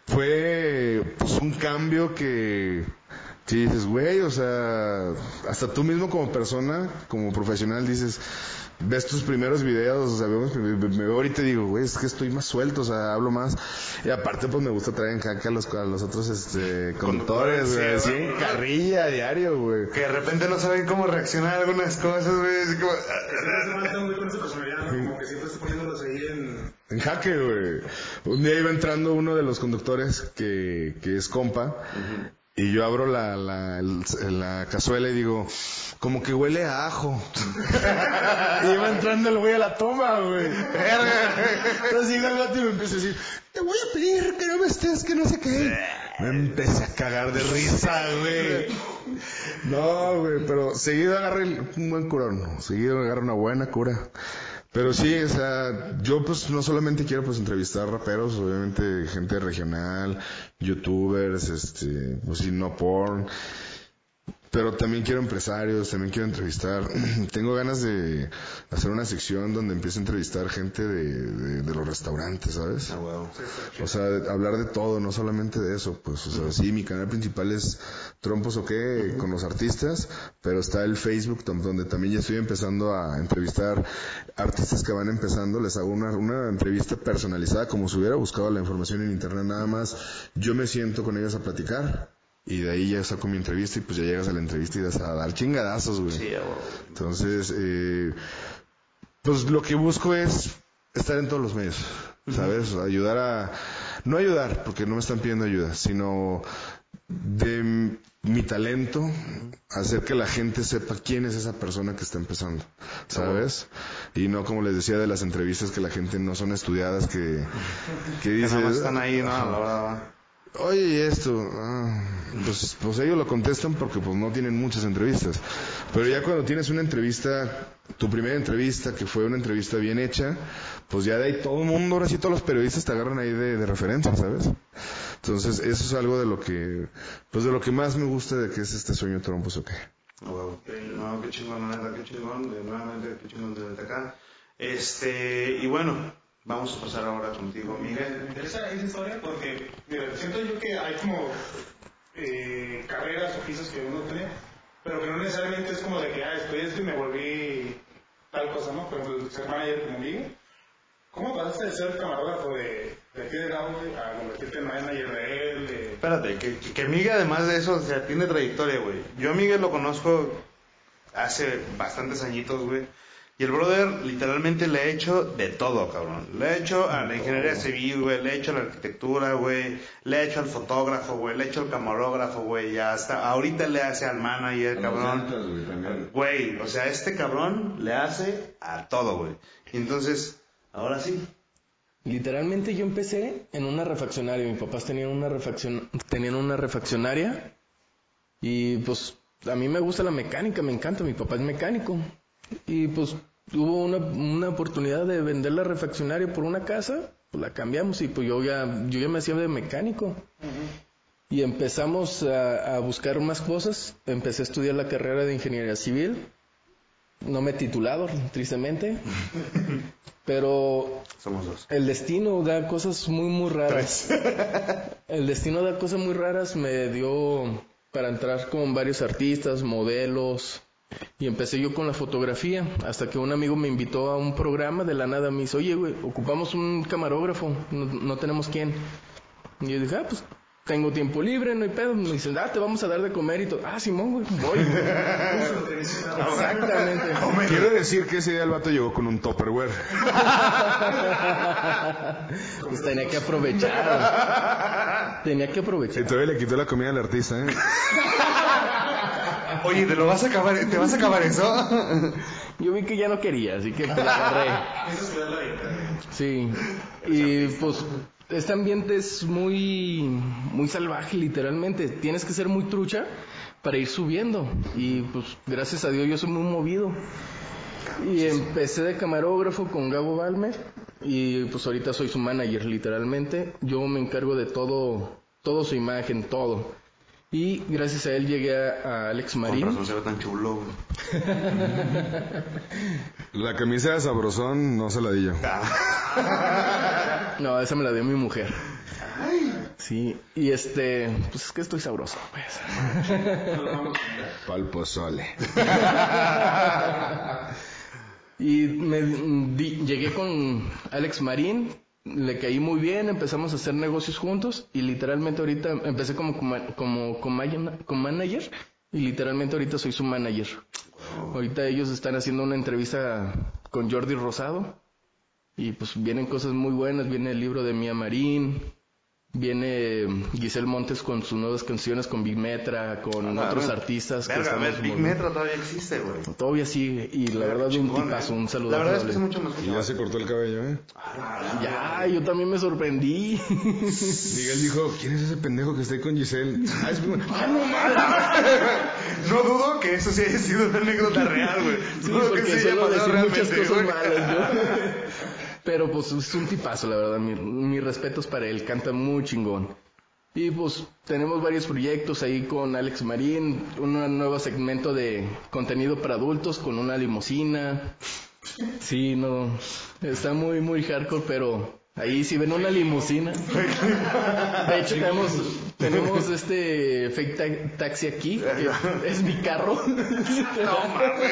fue pues un cambio que, que dices, güey, o sea, hasta tú mismo como persona, como profesional, dices, ves tus primeros videos, o sea, vemos- me, me- me veo ahorita y digo, güey, es que estoy más suelto, o sea, hablo más. Y aparte, pues me gusta traer en jaque a los, a los otros este, conductores, sí, güey, así güey. en carrilla a diario, güey. Que de repente no saben cómo reaccionar a algunas cosas, güey. así como... Esa personalidad, ¿no? Como que siempre está poniéndolos ahí en... En jaque, güey. Un día iba entrando uno de los conductores que, que es compa. Y yo abro la, la, la cazuela y digo, como que huele a ajo. y iba entrando el güey a la toma, güey. Entonces llega el gato y me empieza a decir, te voy a pedir que no me estés, que no sé qué. Me empecé a cagar de risa, güey. No, güey, pero seguido agarré un buen curón. Seguido agarré una buena cura. Pero sí, o sea, yo pues no solamente quiero pues entrevistar raperos, obviamente gente regional, youtubers, este, pues no porn, pero también quiero empresarios, también quiero entrevistar. Tengo ganas de hacer una sección donde empiece a entrevistar gente de, de, de los restaurantes, ¿sabes? Ah, huevo. O sea, de- hablar de todo, no solamente de eso, pues, o sea, sí, mi canal principal es Trompos o qué, con los artistas, pero está el Facebook don- donde también ya estoy empezando a entrevistar artistas que van empezando, les hago una, una entrevista personalizada como si hubiera buscado la información en internet nada más, yo me siento con ellos a platicar. Y de ahí ya saco mi entrevista y pues ya llegas a la entrevista y das a dar chingadazos, güey. Sí. Entonces, eh, pues lo que busco es estar en todos los medios, ¿sabes? Ayudar a... No ayudar, porque no me están pidiendo ayuda, sino de mi talento, hacer que la gente sepa quién es esa persona que está empezando, ¿sabes? Y no como les decía de las entrevistas que la gente no son estudiadas, que, que Que nada más están ahí, ¿no? Oye, esto, ah, pues, pues ellos lo contestan porque pues no tienen muchas entrevistas. Pero ya cuando tienes una entrevista, tu primera entrevista, que fue una entrevista bien hecha, pues ya de ahí todo el mundo, ahora sí todos los periodistas te agarran ahí de, referencia, ¿sabes? Entonces, eso es algo de lo que, pues de lo que más me gusta de que es este sueño trompos o qué. A huevo. No, qué chingón, neta, qué chingón. Nuevamente, qué chingón desde acá. Este, y bueno, vamos a pasar ahora contigo, Me Miguel. interesa esa historia porque, mira, siento yo que hay como eh, carreras o pisos que uno tiene, pero que no necesariamente es como de que, ah, estudié esto y me volví tal cosa, ¿no? Por ejemplo, ser manager como Miguel. ¿Cómo pasaste de ser camarógrafo de, de aquí de güey, a convertirte en manager de él? De... Espérate, que, que Miguel además de eso, o sea, tiene trayectoria, güey. Yo a Miguel lo conozco hace bastantes añitos, güey. Y el brother literalmente le ha hecho de todo, cabrón. Le ha hecho a la ingeniería civil, güey. Le ha hecho a la arquitectura, güey. Le ha hecho al fotógrafo, güey. Le ha hecho al camarógrafo, güey. Ya hasta ahorita le hace al manager, cabrón. Güey, o sea, este cabrón le hace a todo, güey. Y entonces, Ahora sí. Literalmente yo empecé en una refaccionaria. Mis papás tenían una, refaccion... tenían una refaccionaria. Y pues a mí me gusta la mecánica, me encanta. Mi papá es mecánico. Y pues hubo una, una oportunidad de vender la refaccionaria por una casa. Pues la cambiamos y pues yo ya, yo ya me hacía de mecánico. Y empezamos a, a buscar más cosas. Empecé a estudiar la carrera de ingeniería civil. No me he titulado, tristemente. Pero Somos dos. el destino da cosas muy, muy raras. El destino da cosas muy raras. Me dio para entrar con varios artistas, modelos. Y empecé yo con la fotografía. Hasta que un amigo me invitó a un programa de la nada. Me dice, oye, güey, ocupamos un camarógrafo. No, no tenemos quién. Y yo dije, ah, pues tengo tiempo libre, no hay pedo. Me dicen, ah, te vamos a dar de comer y todo. Ah, Simón, güey, voy. Exactamente. Quiero decir que ese día el vato llegó con un Tupperware. Pues tenía que aprovechar. Tenía que Y aprovechar. todavía le quitó la comida al artista, ¿eh? Oye, ¿te lo vas a acabar? ¿Te vas a acabar eso? Yo vi que ya no quería, así que la agarré. Sí. Y pues este ambiente es muy muy salvaje literalmente. Tienes que ser muy trucha para ir subiendo y pues gracias a Dios yo soy muy movido. Y empecé de camarógrafo con Gabo Balmer y pues ahorita soy su manager literalmente. Yo me encargo de todo todo su imagen, todo. Y gracias a él llegué a, a Alex Con Marín. razón se ve tan chulo, güey. La camisa de sabrosón no se la di yo. No, esa me la dio mi mujer. Sí, y este, pues es que estoy sabroso, pues. Pal pozole. Y me di- llegué con Alex Marín, le caí muy bien, empezamos a hacer negocios juntos y literalmente ahorita empecé como como como, manager y literalmente ahorita soy su manager. Ahorita ellos están haciendo una entrevista con Jordi Rosado y pues vienen cosas muy buenas, viene el libro de Mía Marín, viene Giselle Montes con sus nuevas canciones con Big Metra, con otros artistas que Verga, a ver, Big muy- Metro todavía existe, güey. Todavía sigue y la verdad un Chingón, tipazo, eh. un saludo. La verdad es que es mucho más Y ya se cortó el cabello, ¿eh? Ya, yo también me sorprendí. Miguel dijo, ¿quién es ese pendejo que está ahí con Giselle? Ah, es mi- ¡Ah, no! No dudo que eso sí haya sido una anécdota real, güey. Sí, que porque sí haya suelo pasado decir muchas realmente, cosas güey. malas yo. Pero pues es un tipazo, la verdad. Mi- Mis respetos para él, canta muy chingón. Y pues tenemos varios proyectos ahí con Alex Marín, un nuevo segmento de contenido para adultos con una limusina. Sí, no, está muy, muy hardcore, pero ahí si ven una limusina. De hecho tenemos, tenemos este fake ta- taxi aquí, que es mi carro. No mames,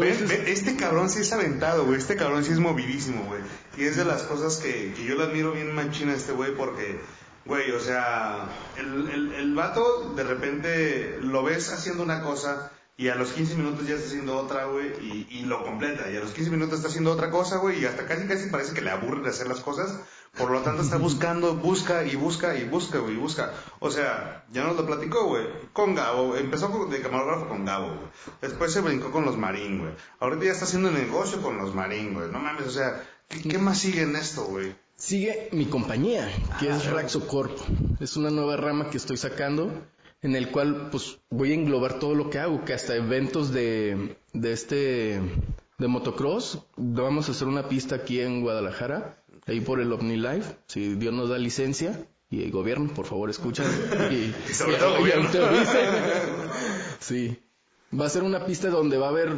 Ve- ve, este cabrón sí es aventado, güey. Este cabrón sí es movidísimo, güey. Y es de las cosas que, que yo le admiro bien manchina a este güey porque, güey, o sea, el, el, el vato de repente lo ves haciendo una cosa y a los 15 minutos ya está haciendo otra, güey, y, y lo completa. Y a los 15 minutos está haciendo otra cosa, güey, y hasta casi casi parece que le aburre de hacer las cosas. Por lo tanto está buscando, busca y busca y busca, güey, y busca. O sea, ya nos lo platicó, güey, con Gabo. Empezó con- de camarógrafo con Gabo, güey. Después se brincó con los Marín, güey. Ahorita ya está haciendo negocio con los Marín, güey. No mames, o sea, ¿qué, qué más sigue en esto, güey? Sigue mi compañía, que es Raxocorp. Es una nueva rama que estoy sacando, en el cual pues voy a englobar todo lo que hago, que hasta eventos de, de este, de motocross. Vamos a hacer una pista aquí en Guadalajara, ahí por el OVNI Live, si Dios nos da licencia. Y el gobierno, por favor, escuchen. Y, sobre todo. Sí. Va a ser una pista donde va a haber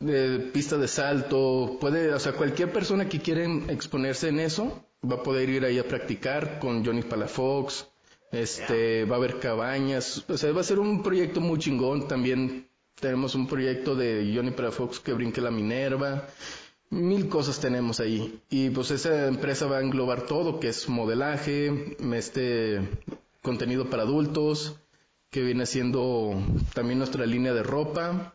eh, pista de salto, puede, o sea, cualquier persona que quiera exponerse en eso va a poder ir ahí a practicar con Johnny Palafox, este, va a haber cabañas, o sea, va a ser un proyecto muy chingón. También tenemos un proyecto de Johnny Palafox que brinque la Minerva. Mil cosas tenemos ahí. Y pues esa empresa va a englobar todo, que es modelaje, este contenido para adultos, que viene siendo también nuestra línea de ropa,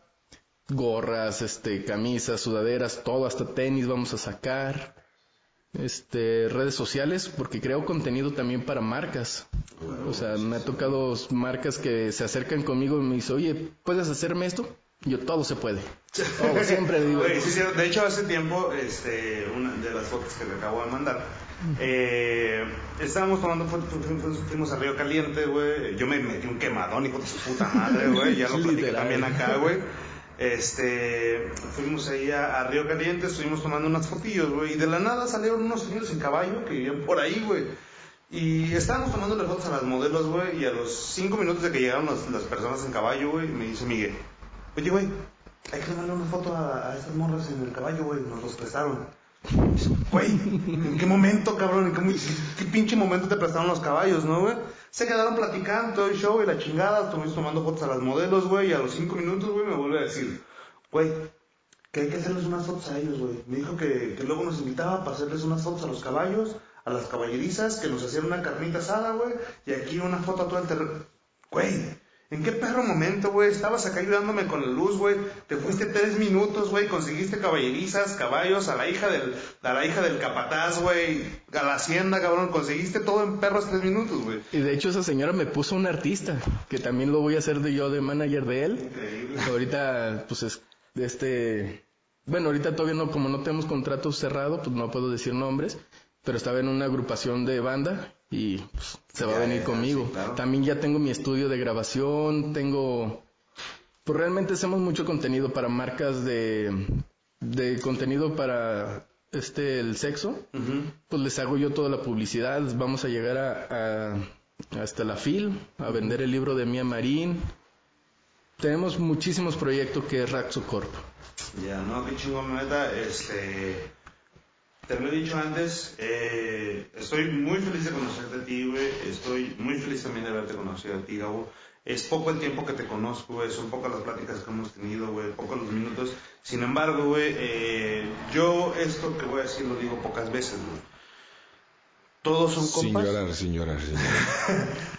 gorras, este, camisas, sudaderas, todo, hasta tenis vamos a sacar. Este, redes sociales, porque creo contenido también para marcas. O sea, me ha tocado marcas que se acercan conmigo y me dicen, oye, ¿puedes hacerme esto? Yo, todo se puede. Todo, siempre digo. Güey, sí, sí, de hecho, hace tiempo, este, una de las fotos que le acabo de mandar, eh, estábamos tomando fotos, fu- fu- fu- fuimos a Río Caliente, güey. Yo me metí un quemadón, hijo de su puta madre, güey. Ya lo Literal. también acá, güey. Este, fuimos ahí a, Río Caliente, estuvimos tomando unas fotillos, güey. Y de la nada salieron unos señores en caballo que vivían por ahí, güey. Y estábamos tomando las fotos a las modelos, güey. Y a los cinco minutos de que llegaron las, personas en caballo, güey, me dice Miguel, oye, güey, hay que tomarle una foto a, a estas morras en el caballo, güey. Nos los prestaron. Güey, ¿en qué momento, cabrón? ¿En qué pinche momento te prestaron los caballos, no, güey? Se quedaron platicando todo el show y la chingada. Estuvimos tomando fotos a las modelos, güey. Y a los cinco minutos, güey, me vuelve a decir, güey, que hay que hacerles unas fotos a ellos, güey. Me dijo que, que luego nos invitaba para hacerles unas fotos a los caballos, a las caballerizas, que nos hacían una carnita asada, güey. Y aquí una foto a todo el terreno. Güey, ¿en qué perro momento, güey? Estabas acá ayudándome con la luz, güey. Te fuiste tres minutos, güey. Conseguiste caballerizas, caballos, a la hija del, a la hija del capataz, güey. A la hacienda, cabrón. Conseguiste todo en perros tres minutos, güey. Y de hecho esa señora me puso un artista, que también lo voy a hacer de yo de manager de él. Increíble. Ahorita, pues es de este, bueno, ahorita todavía no, como no tenemos contrato cerrado, pues no puedo decir nombres, pero estaba en una agrupación de banda y pues, se va Ya, a venir conmigo. sí, claro. También ya tengo mi estudio de grabación, tengo, pues realmente hacemos mucho contenido para marcas de, de contenido para este, el sexo pues les hago yo toda la publicidad. Vamos a llegar a, a- hasta la FIL, a vender el libro de Mía Marín. Tenemos muchísimos proyectos que es Raxo Corp. Ya, no, qué chingón, neta, este, te lo he dicho antes, eh, estoy muy feliz de conocerte a ti, güey, estoy muy feliz también de haberte conocido a ti, Gabo, es poco el tiempo que te conozco, güey, son pocas las pláticas que hemos tenido, güey, pocos los minutos, sin embargo, güey, eh, yo esto que voy a decir lo digo pocas veces, güey, todos son Sin compas, llorar, sin llorar, sin llorar.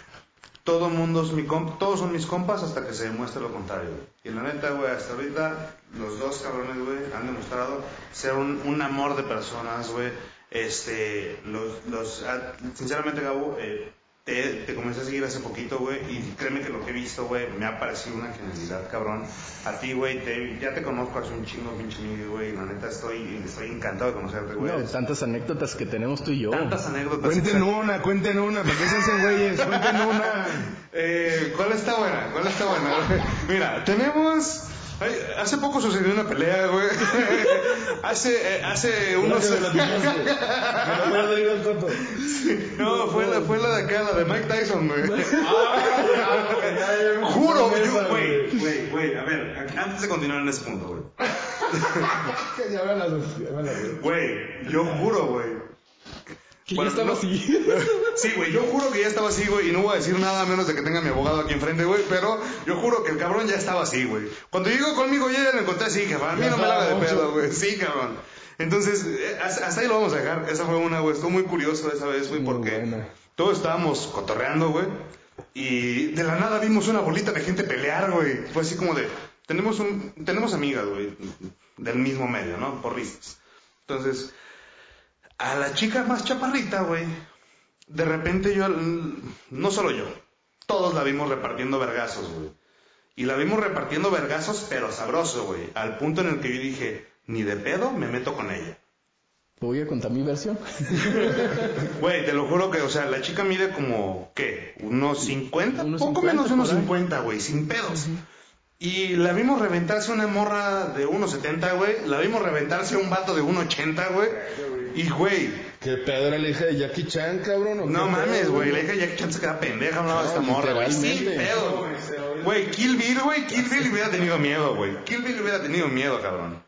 todo mundo es mi compa, todos son mis compas hasta que se demuestre lo contrario. Y la neta, güey, hasta ahorita los dos cabrones, güey, han demostrado ser un, un amor de personas, güey. Este, los, los, ah, sinceramente, Gabo, eh, te, te comencé a seguir hace poquito, güey, y créeme que lo que he visto, güey, me ha parecido una genialidad, cabrón. A ti, güey, te- ya te conozco hace un chingo, pinche amigo, güey, y la neta estoy, estoy encantado de conocerte, güey. No, tantas anécdotas que tenemos tú y yo. Tantas anécdotas. Cuenten una, cuenten una, ¿para qué se hacen güeyes? Cuenten una. Eh, ¿Cuál está buena? ¿Cuál está buena? Mira, tenemos... ay, Hace poco sucedió una pelea, güey. hace, eh, hace unos... no, fue la, fue la de acá, la de Mike Tyson, güey. Juro, yo, güey, güey, güey, a ver, antes de continuar en ese punto, güey. Güey, yo juro, güey. Que Bueno, ya estaba no. así. Sí, güey, yo juro que ya estaba así, güey, y no voy a decir nada a menos de que tenga a mi abogado aquí enfrente, güey, pero yo juro que el cabrón ya estaba así, güey. Cuando llegó conmigo ya lo encontré así, cabrón, a mí Ya no me la haga de pedo, güey, sí, cabrón. Entonces, eh, hasta ahí lo vamos a dejar, esa fue una, güey, estuvo muy curioso esa vez, güey, Muy porque buena. todos estábamos cotorreando, güey, y de la nada vimos una bolita de gente pelear, güey, fue así como de, tenemos un, tenemos amigas, güey, del mismo medio, ¿no? Porristas. Entonces, a la chica más chaparrita, güey, de repente yo, no solo yo, todos la vimos repartiendo vergazos, güey. Y la vimos repartiendo vergazos, pero sabroso, güey. Al punto en el que yo dije, ni de pedo me meto con ella. Voy a contar mi versión. Güey, te lo juro que, o sea, la chica mide como, ¿qué? ¿Unos 50? Unos Poco 50 menos de unos por ahí. 50, güey, sin pedos. Y la vimos reventarse una morra de 1.70, güey. La vimos reventarse a un vato de 1.80, güey. Y, güey, ¿Qué pedo era la hija de Jackie Chan, cabrón? ¿o qué No pedo, mames, güey. La hija de Jackie Chan se queda pendeja, no, esta morra, güey. Sí, pedo, güey. Güey, Kill Bill, güey. Kill Bill hubiera tenido miedo, güey. Kill Bill hubiera tenido miedo, cabrón.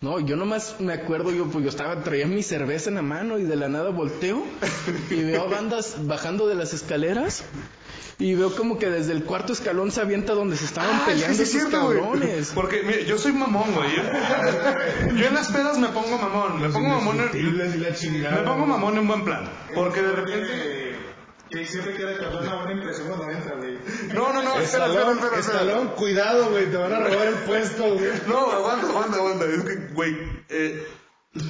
No, yo nomás me acuerdo, yo pues yo estaba, traía mi cerveza en la mano y de la nada volteo y veo a bandas bajando de las escaleras y veo como que desde el cuarto escalón se avienta donde se estaban Ah, es que peleando sí esos cierto. Porque, mira, yo soy mamón, güey. Yo, en las pedas me pongo mamón. Me pongo mamón en, me pongo mamón en buen plan. Porque de repente... Que, siempre quiere causar una buena impresión cuando entra, güey. No, no, no. Espera, espera, espera. Estalón, cuidado, güey, te van a robar el puesto, güey. No, aguanta, aguanta, aguanta. Es que, güey, eh,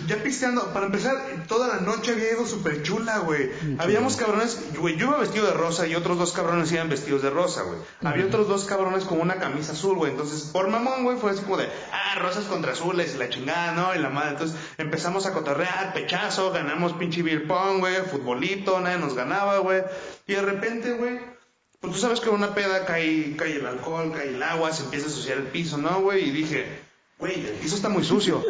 Ya pisteando, para empezar, toda la noche había ido súper chula, güey. Habíamos cabrones, güey, yo iba vestido de rosa y otros dos cabrones iban vestidos de rosa, güey. Había otros dos cabrones con una camisa azul, güey. Entonces, por mamón, güey, fue así como de, ah, rosas contra azules y la chingada, ¿no? Y la madre. Entonces, empezamos a cotorrear, pechazo, ganamos pinche beer pong, güey, futbolito, nadie nos ganaba, güey. Y de repente, güey, pues tú sabes que en una peda cae, cae el alcohol, cae el agua, se empieza a ensuciar el piso, ¿no, güey? Y dije, güey, el piso está muy sucio.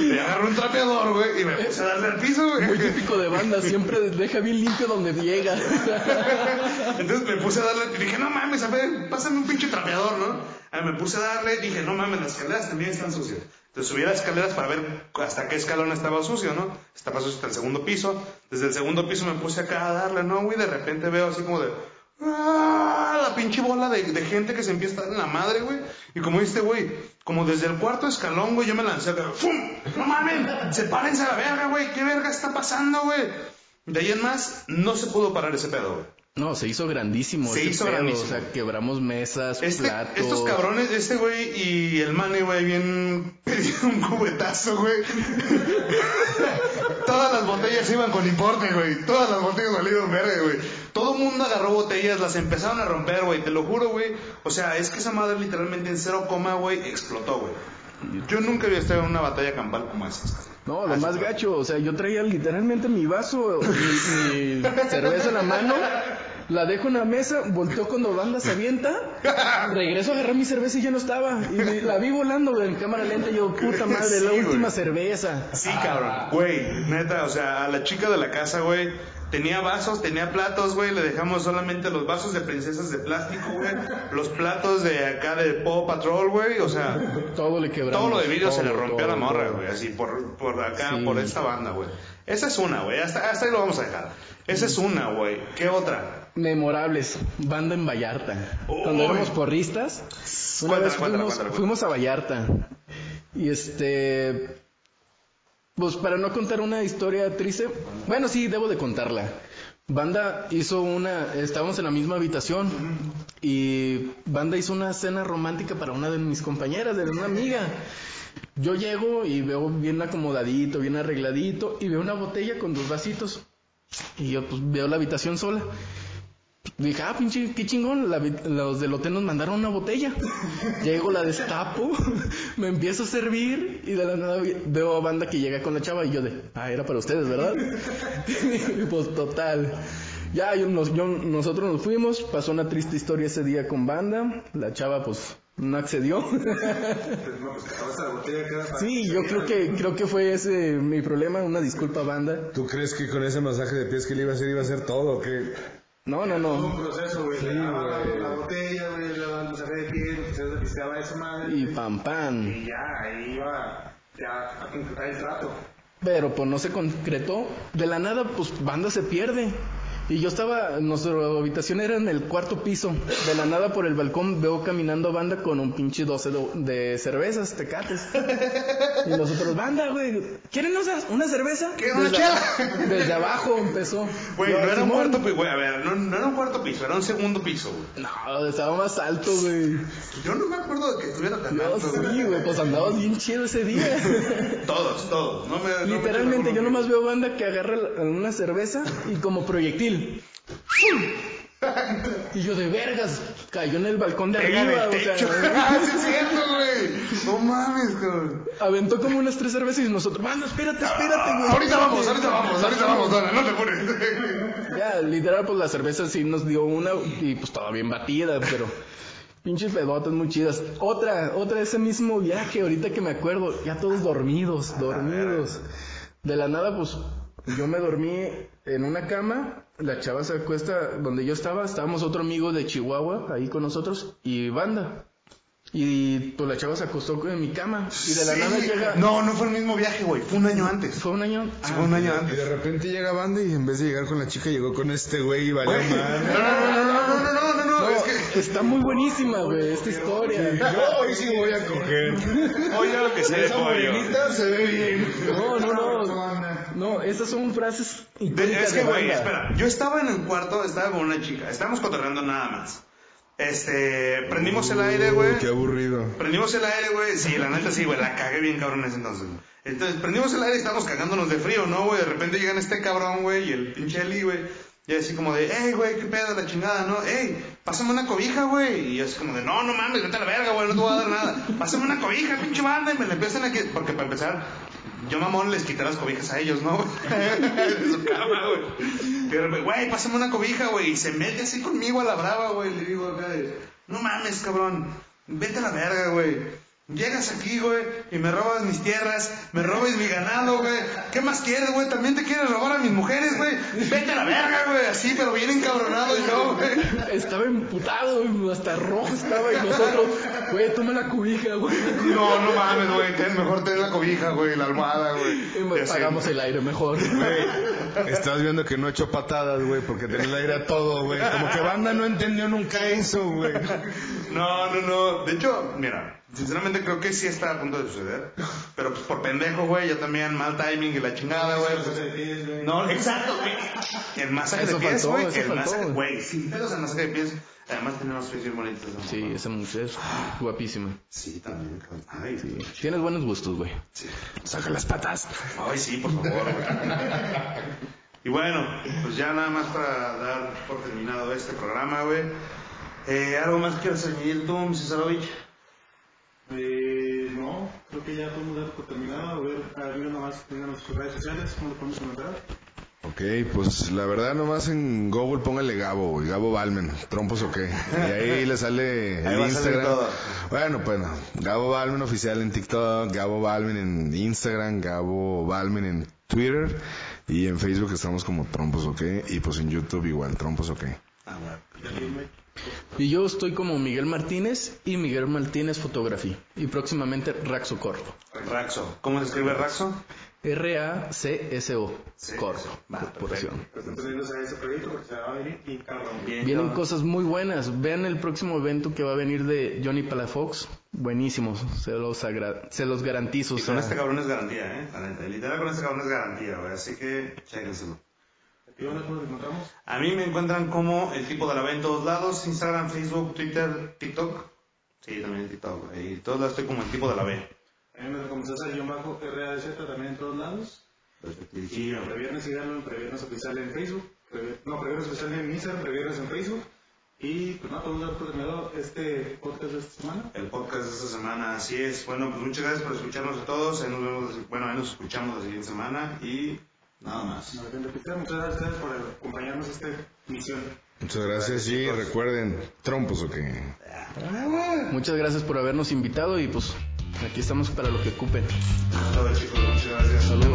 Le agarré un trapeador, güey, y me puse a darle al piso, Muy güey. típico de banda, siempre deja bien limpio donde llega. Entonces me puse a darle, y dije, no mames, a ver, pásame un pinche trapeador, ¿no? Ah, me puse a darle, dije, no mames, las escaleras también están sucias. Entonces subí las escaleras para ver hasta qué escalón estaba sucio, ¿no? Estaba sucio hasta el segundo piso. Desde el segundo piso me puse acá a darle, ¿no, güey? De repente veo así como de... ¡Ah! La pinche bola de, gente que se empieza a dar en la madre, güey. Y como dijiste, güey, como desde el cuarto escalón, güey, yo me lancé. ¡Fum! ¡No mames! ¡Sepárense a la verga, güey! ¿Qué verga está pasando, güey? De ahí en más, no se pudo parar ese pedo, güey. No, se hizo grandísimo. Se hizo pedo, grandísimo. O sea, quebramos mesas, Este, platos. estos cabrones, este güey y el mane, güey, bien pedido un cubetazo, güey. Todas las botellas iban con importe, güey. Todas las botellas valieron verga, güey. Todo el mundo agarró botellas, las empezaron a romper, güey. Te lo juro, güey. O sea, es que esa madre literalmente en cero coma, güey, explotó, güey. Yo nunca había estado en una batalla campal como esas. No, lo más gacho, o sea, yo traía literalmente mi vaso, mi, mi cerveza en la mano, la dejo en la mesa, volteo cuando banda se avienta, regreso a agarrar mi cerveza y ya no estaba. Y me- la vi volando en cámara lenta y yo, puta madre, la última cerveza. Sí, cabrón. Güey, neta, o sea, a la chica de la casa, güey, tenía vasos, tenía platos, güey, le dejamos solamente los vasos de princesas de plástico, güey, los platos de acá de Paw Patrol, güey, o sea, Todo le quebramos. todo lo de vidrio se le todo, rompió a la morra, güey, así, por, por acá, Sí. por esta banda, güey. Esa es una, güey, hasta, hasta ahí lo vamos a dejar. Esa es una, güey. ¿Qué otra? Memorables, banda en Vallarta. Cuando éramos porristas, una Cuéntala, vez cuéntala, fuimos, cuéntala, fuimos a Vallarta. Y este. Pues para no contar una historia triste, bueno, sí, debo de contarla. Banda hizo una, estábamos en la misma habitación y Banda hizo una cena romántica para una de mis compañeras, de una amiga. Yo llego y veo bien acomodadito, bien arregladito y veo una botella con dos vasitos. Y yo pues veo la habitación sola. Dije, ah, pinche, qué chingón, la los del hotel nos mandaron una botella. Llego, la destapo, me empiezo a servir y de la nada veo a banda que llega con la chava y yo de, ah, era para ustedes, ¿verdad? Y pues total. Ya yo, nos- yo- nosotros nos fuimos, pasó una triste historia ese día con banda, la chava pues no accedió. No, pues que acabaste la botella que era para- Sí, yo creo que, creo que fue ese mi problema, una disculpa banda. ¿Tú crees que con ese masaje de pies que le iba a hacer iba a ser todo o No, no, Todo un no. proceso, güey. daba la, la botella, güey, el mensaje de piel, se pisteaba esa madre. Y pam pam. Y ya, ahí iba ya a concretar el trato. Pero pues no se concretó. De la nada, pues banda se pierde. Y yo estaba, nuestra habitación era en el cuarto piso. De la nada por el balcón veo caminando banda con un pinche 12 de, cervezas, tecates. Y nosotros, banda, güey, ¿quieren una, una cerveza? ¿Qué, una desde, chela? desde abajo empezó. Güey, no era un cuarto piso, güey, a ver, no, no era un cuarto piso, era un segundo piso, güey. No, estaba más alto, güey. Yo no me acuerdo de que estuviera tan Yo alto, sí, güey, pues andabas bien chido ese día. Todos, todos. No me, no me Literalmente, yo nomás veo banda que agarra una cerveza y como proyectil. Y yo de vergas, cayó en el balcón de Pega arriba, el o sea, Ah, sí es cierto, güey. No mames, cabrón. aventó como unas tres cervezas y nosotros, banda, espérate, espérate, güey. Ahorita vamos, espérate". ahorita vamos, ahorita vamos, dale, no te pones. Ya, literal, pues la cerveza sí nos dio una y pues estaba bien batida, pero pinches pedotas muy chidas. Otra, otra ese mismo viaje, ahorita que me acuerdo, ya todos dormidos, dormidos. De la nada, pues yo me dormí en una cama, la chava se acuesta donde yo estaba, estábamos otro amigo de Chihuahua ahí con nosotros y banda. Y pues la chava se acostó en mi cama y de la nada Sí. llega... No, no fue el mismo viaje, güey. Fue un año antes. Fue un año... Sí, Ah, fue un año Y antes. de repente llega banda y en vez de llegar con la chica llegó con este güey y valió Güey, No, madre. no, no, no, no, no, no, no, no, No, es que. está muy buenísima, güey, esta historia. Yo hoy sí voy a coger. Oye, lo que se Esa morenita se ve bien. No, no, no. No, esas son frases De- es que, güey, espera. Yo estaba en el cuarto, estaba con una chica. Estábamos cotorreando nada más. Este, prendimos el aire, güey. Qué aburrido. Prendimos el aire, güey. Sí, la neta sí, güey. La cagué bien cabrón en ese entonces. Entonces, prendimos el aire y estábamos cagándonos de frío, ¿no, güey? De repente llegan este cabrón, güey, y el pinche Eli, güey. Y así como de, hey, güey, qué pedo, la chingada, ¿no? Hey, pásame una cobija, güey. Y yo así como de, no, no mames, vete a la verga, güey, no te voy a dar nada. Pásame una cobija, pinche banda. Y me la empiezan a que... Porque para empezar, yo mamón les quité las cobijas a ellos, ¿no? De su cama, güey. Y repente, güey, pásame una cobija, güey. Y se mete así conmigo a la brava, güey. Le digo acá, no mames, cabrón. Vete a la verga, güey. Llegas aquí, güey, y me robas mis tierras, me robas mi ganado, güey. ¿Qué más quieres, güey? También te quieres robar a mis mujeres, güey. Vete a la verga, güey. Así, pero bien encabronado yo, güey. Estaba emputado, hasta rojo estaba y nosotros, güey, toma la cubija, güey. No, no mames, güey. ten- Mejor ten la cobija, güey, la almohada, güey. Y Y así. Pagamos el aire mejor. Güey, estás viendo que no he hecho patadas, güey, porque tenía el aire a todo, güey. Como que banda no entendió nunca eso, güey. No, no, no. De hecho, mira, sinceramente creo que sí está a punto de suceder. Pero pues por pendejo, güey, yo también, mal timing y la chingada, güey. pues- no, exacto, güey. El masaje Eso de pies, faltó, güey. El faltó, masaje, güey. sin pedos el masaje de pies. Además tenemos pies bien bonitos. ¿no? Sí, esa mujer es guapísima. Sí, también, cabrón. Ay, sí. Tienes buenos gustos, güey. Saca las patas. Ay, sí, por favor, güey. Y bueno, pues ya nada más para dar por terminado este programa, güey. Eh, ¿Algo más quieres añadir tú, Mrs. Eh, no, creo que ya podemos dar por terminado. A ver, a ver, nomás díganos sus redes sociales, ¿cómo lo podemos encontrar? Ok, pues la verdad nomás en Google póngale Gabo, güey, Gabo Balmen, trompos o qué. Y ahí le sale Ahí el va a salir Instagram. todo. Bueno, pues no, Gabo Balmen oficial en TikTok, Gabo Balmen en Instagram, Gabo Balmen en Twitter y en Facebook estamos como trompos o qué y pues en YouTube igual, trompos o qué. Ah, Y yo estoy como Miguel Martínez y Miguel Martínez Photography. Y próximamente Raxo Corp. Raxo. ¿Cómo se escribe Raxo? R-A-C-S-O. Corp. Corporación. Vienen cosas muy buenas. Vean el próximo evento que va a venir de Johnny Palafox. Buenísimos. Se los, agra- se los garantizo. Y con sea, este cabrón es garantía, ¿eh? Literal con este cabrón es garantía, güey. Así que, chéquenselo. ¿Y dónde nos encontramos? A mí me encuentran como el tipo de la ve en todos lados. Instagram, Facebook, Twitter, TikTok. Sí, también en TikTok. Y todos lados estoy como el tipo de la B. A mí me como César guion bajo RADZ también en todos lados. Perfectísimo. Previernes síganlo en Previernes Oficial en Facebook. No, Previernes Oficial en Instagram, Previernes en Facebook. Y pues no, podemos dar por terminado este podcast de esta semana. El podcast de esta semana, así es. Bueno, pues muchas gracias por escucharnos a todos. Ahí nos vemos, bueno, ahí nos escuchamos la siguiente semana y nada más. Muchas gracias a ustedes por acompañarnos a esta misión. Muchas gracias y recuerden, trompos o qué. Muchas gracias por habernos invitado y pues aquí estamos para lo que ocupen. Todo chicos, muchas gracias. Saludos.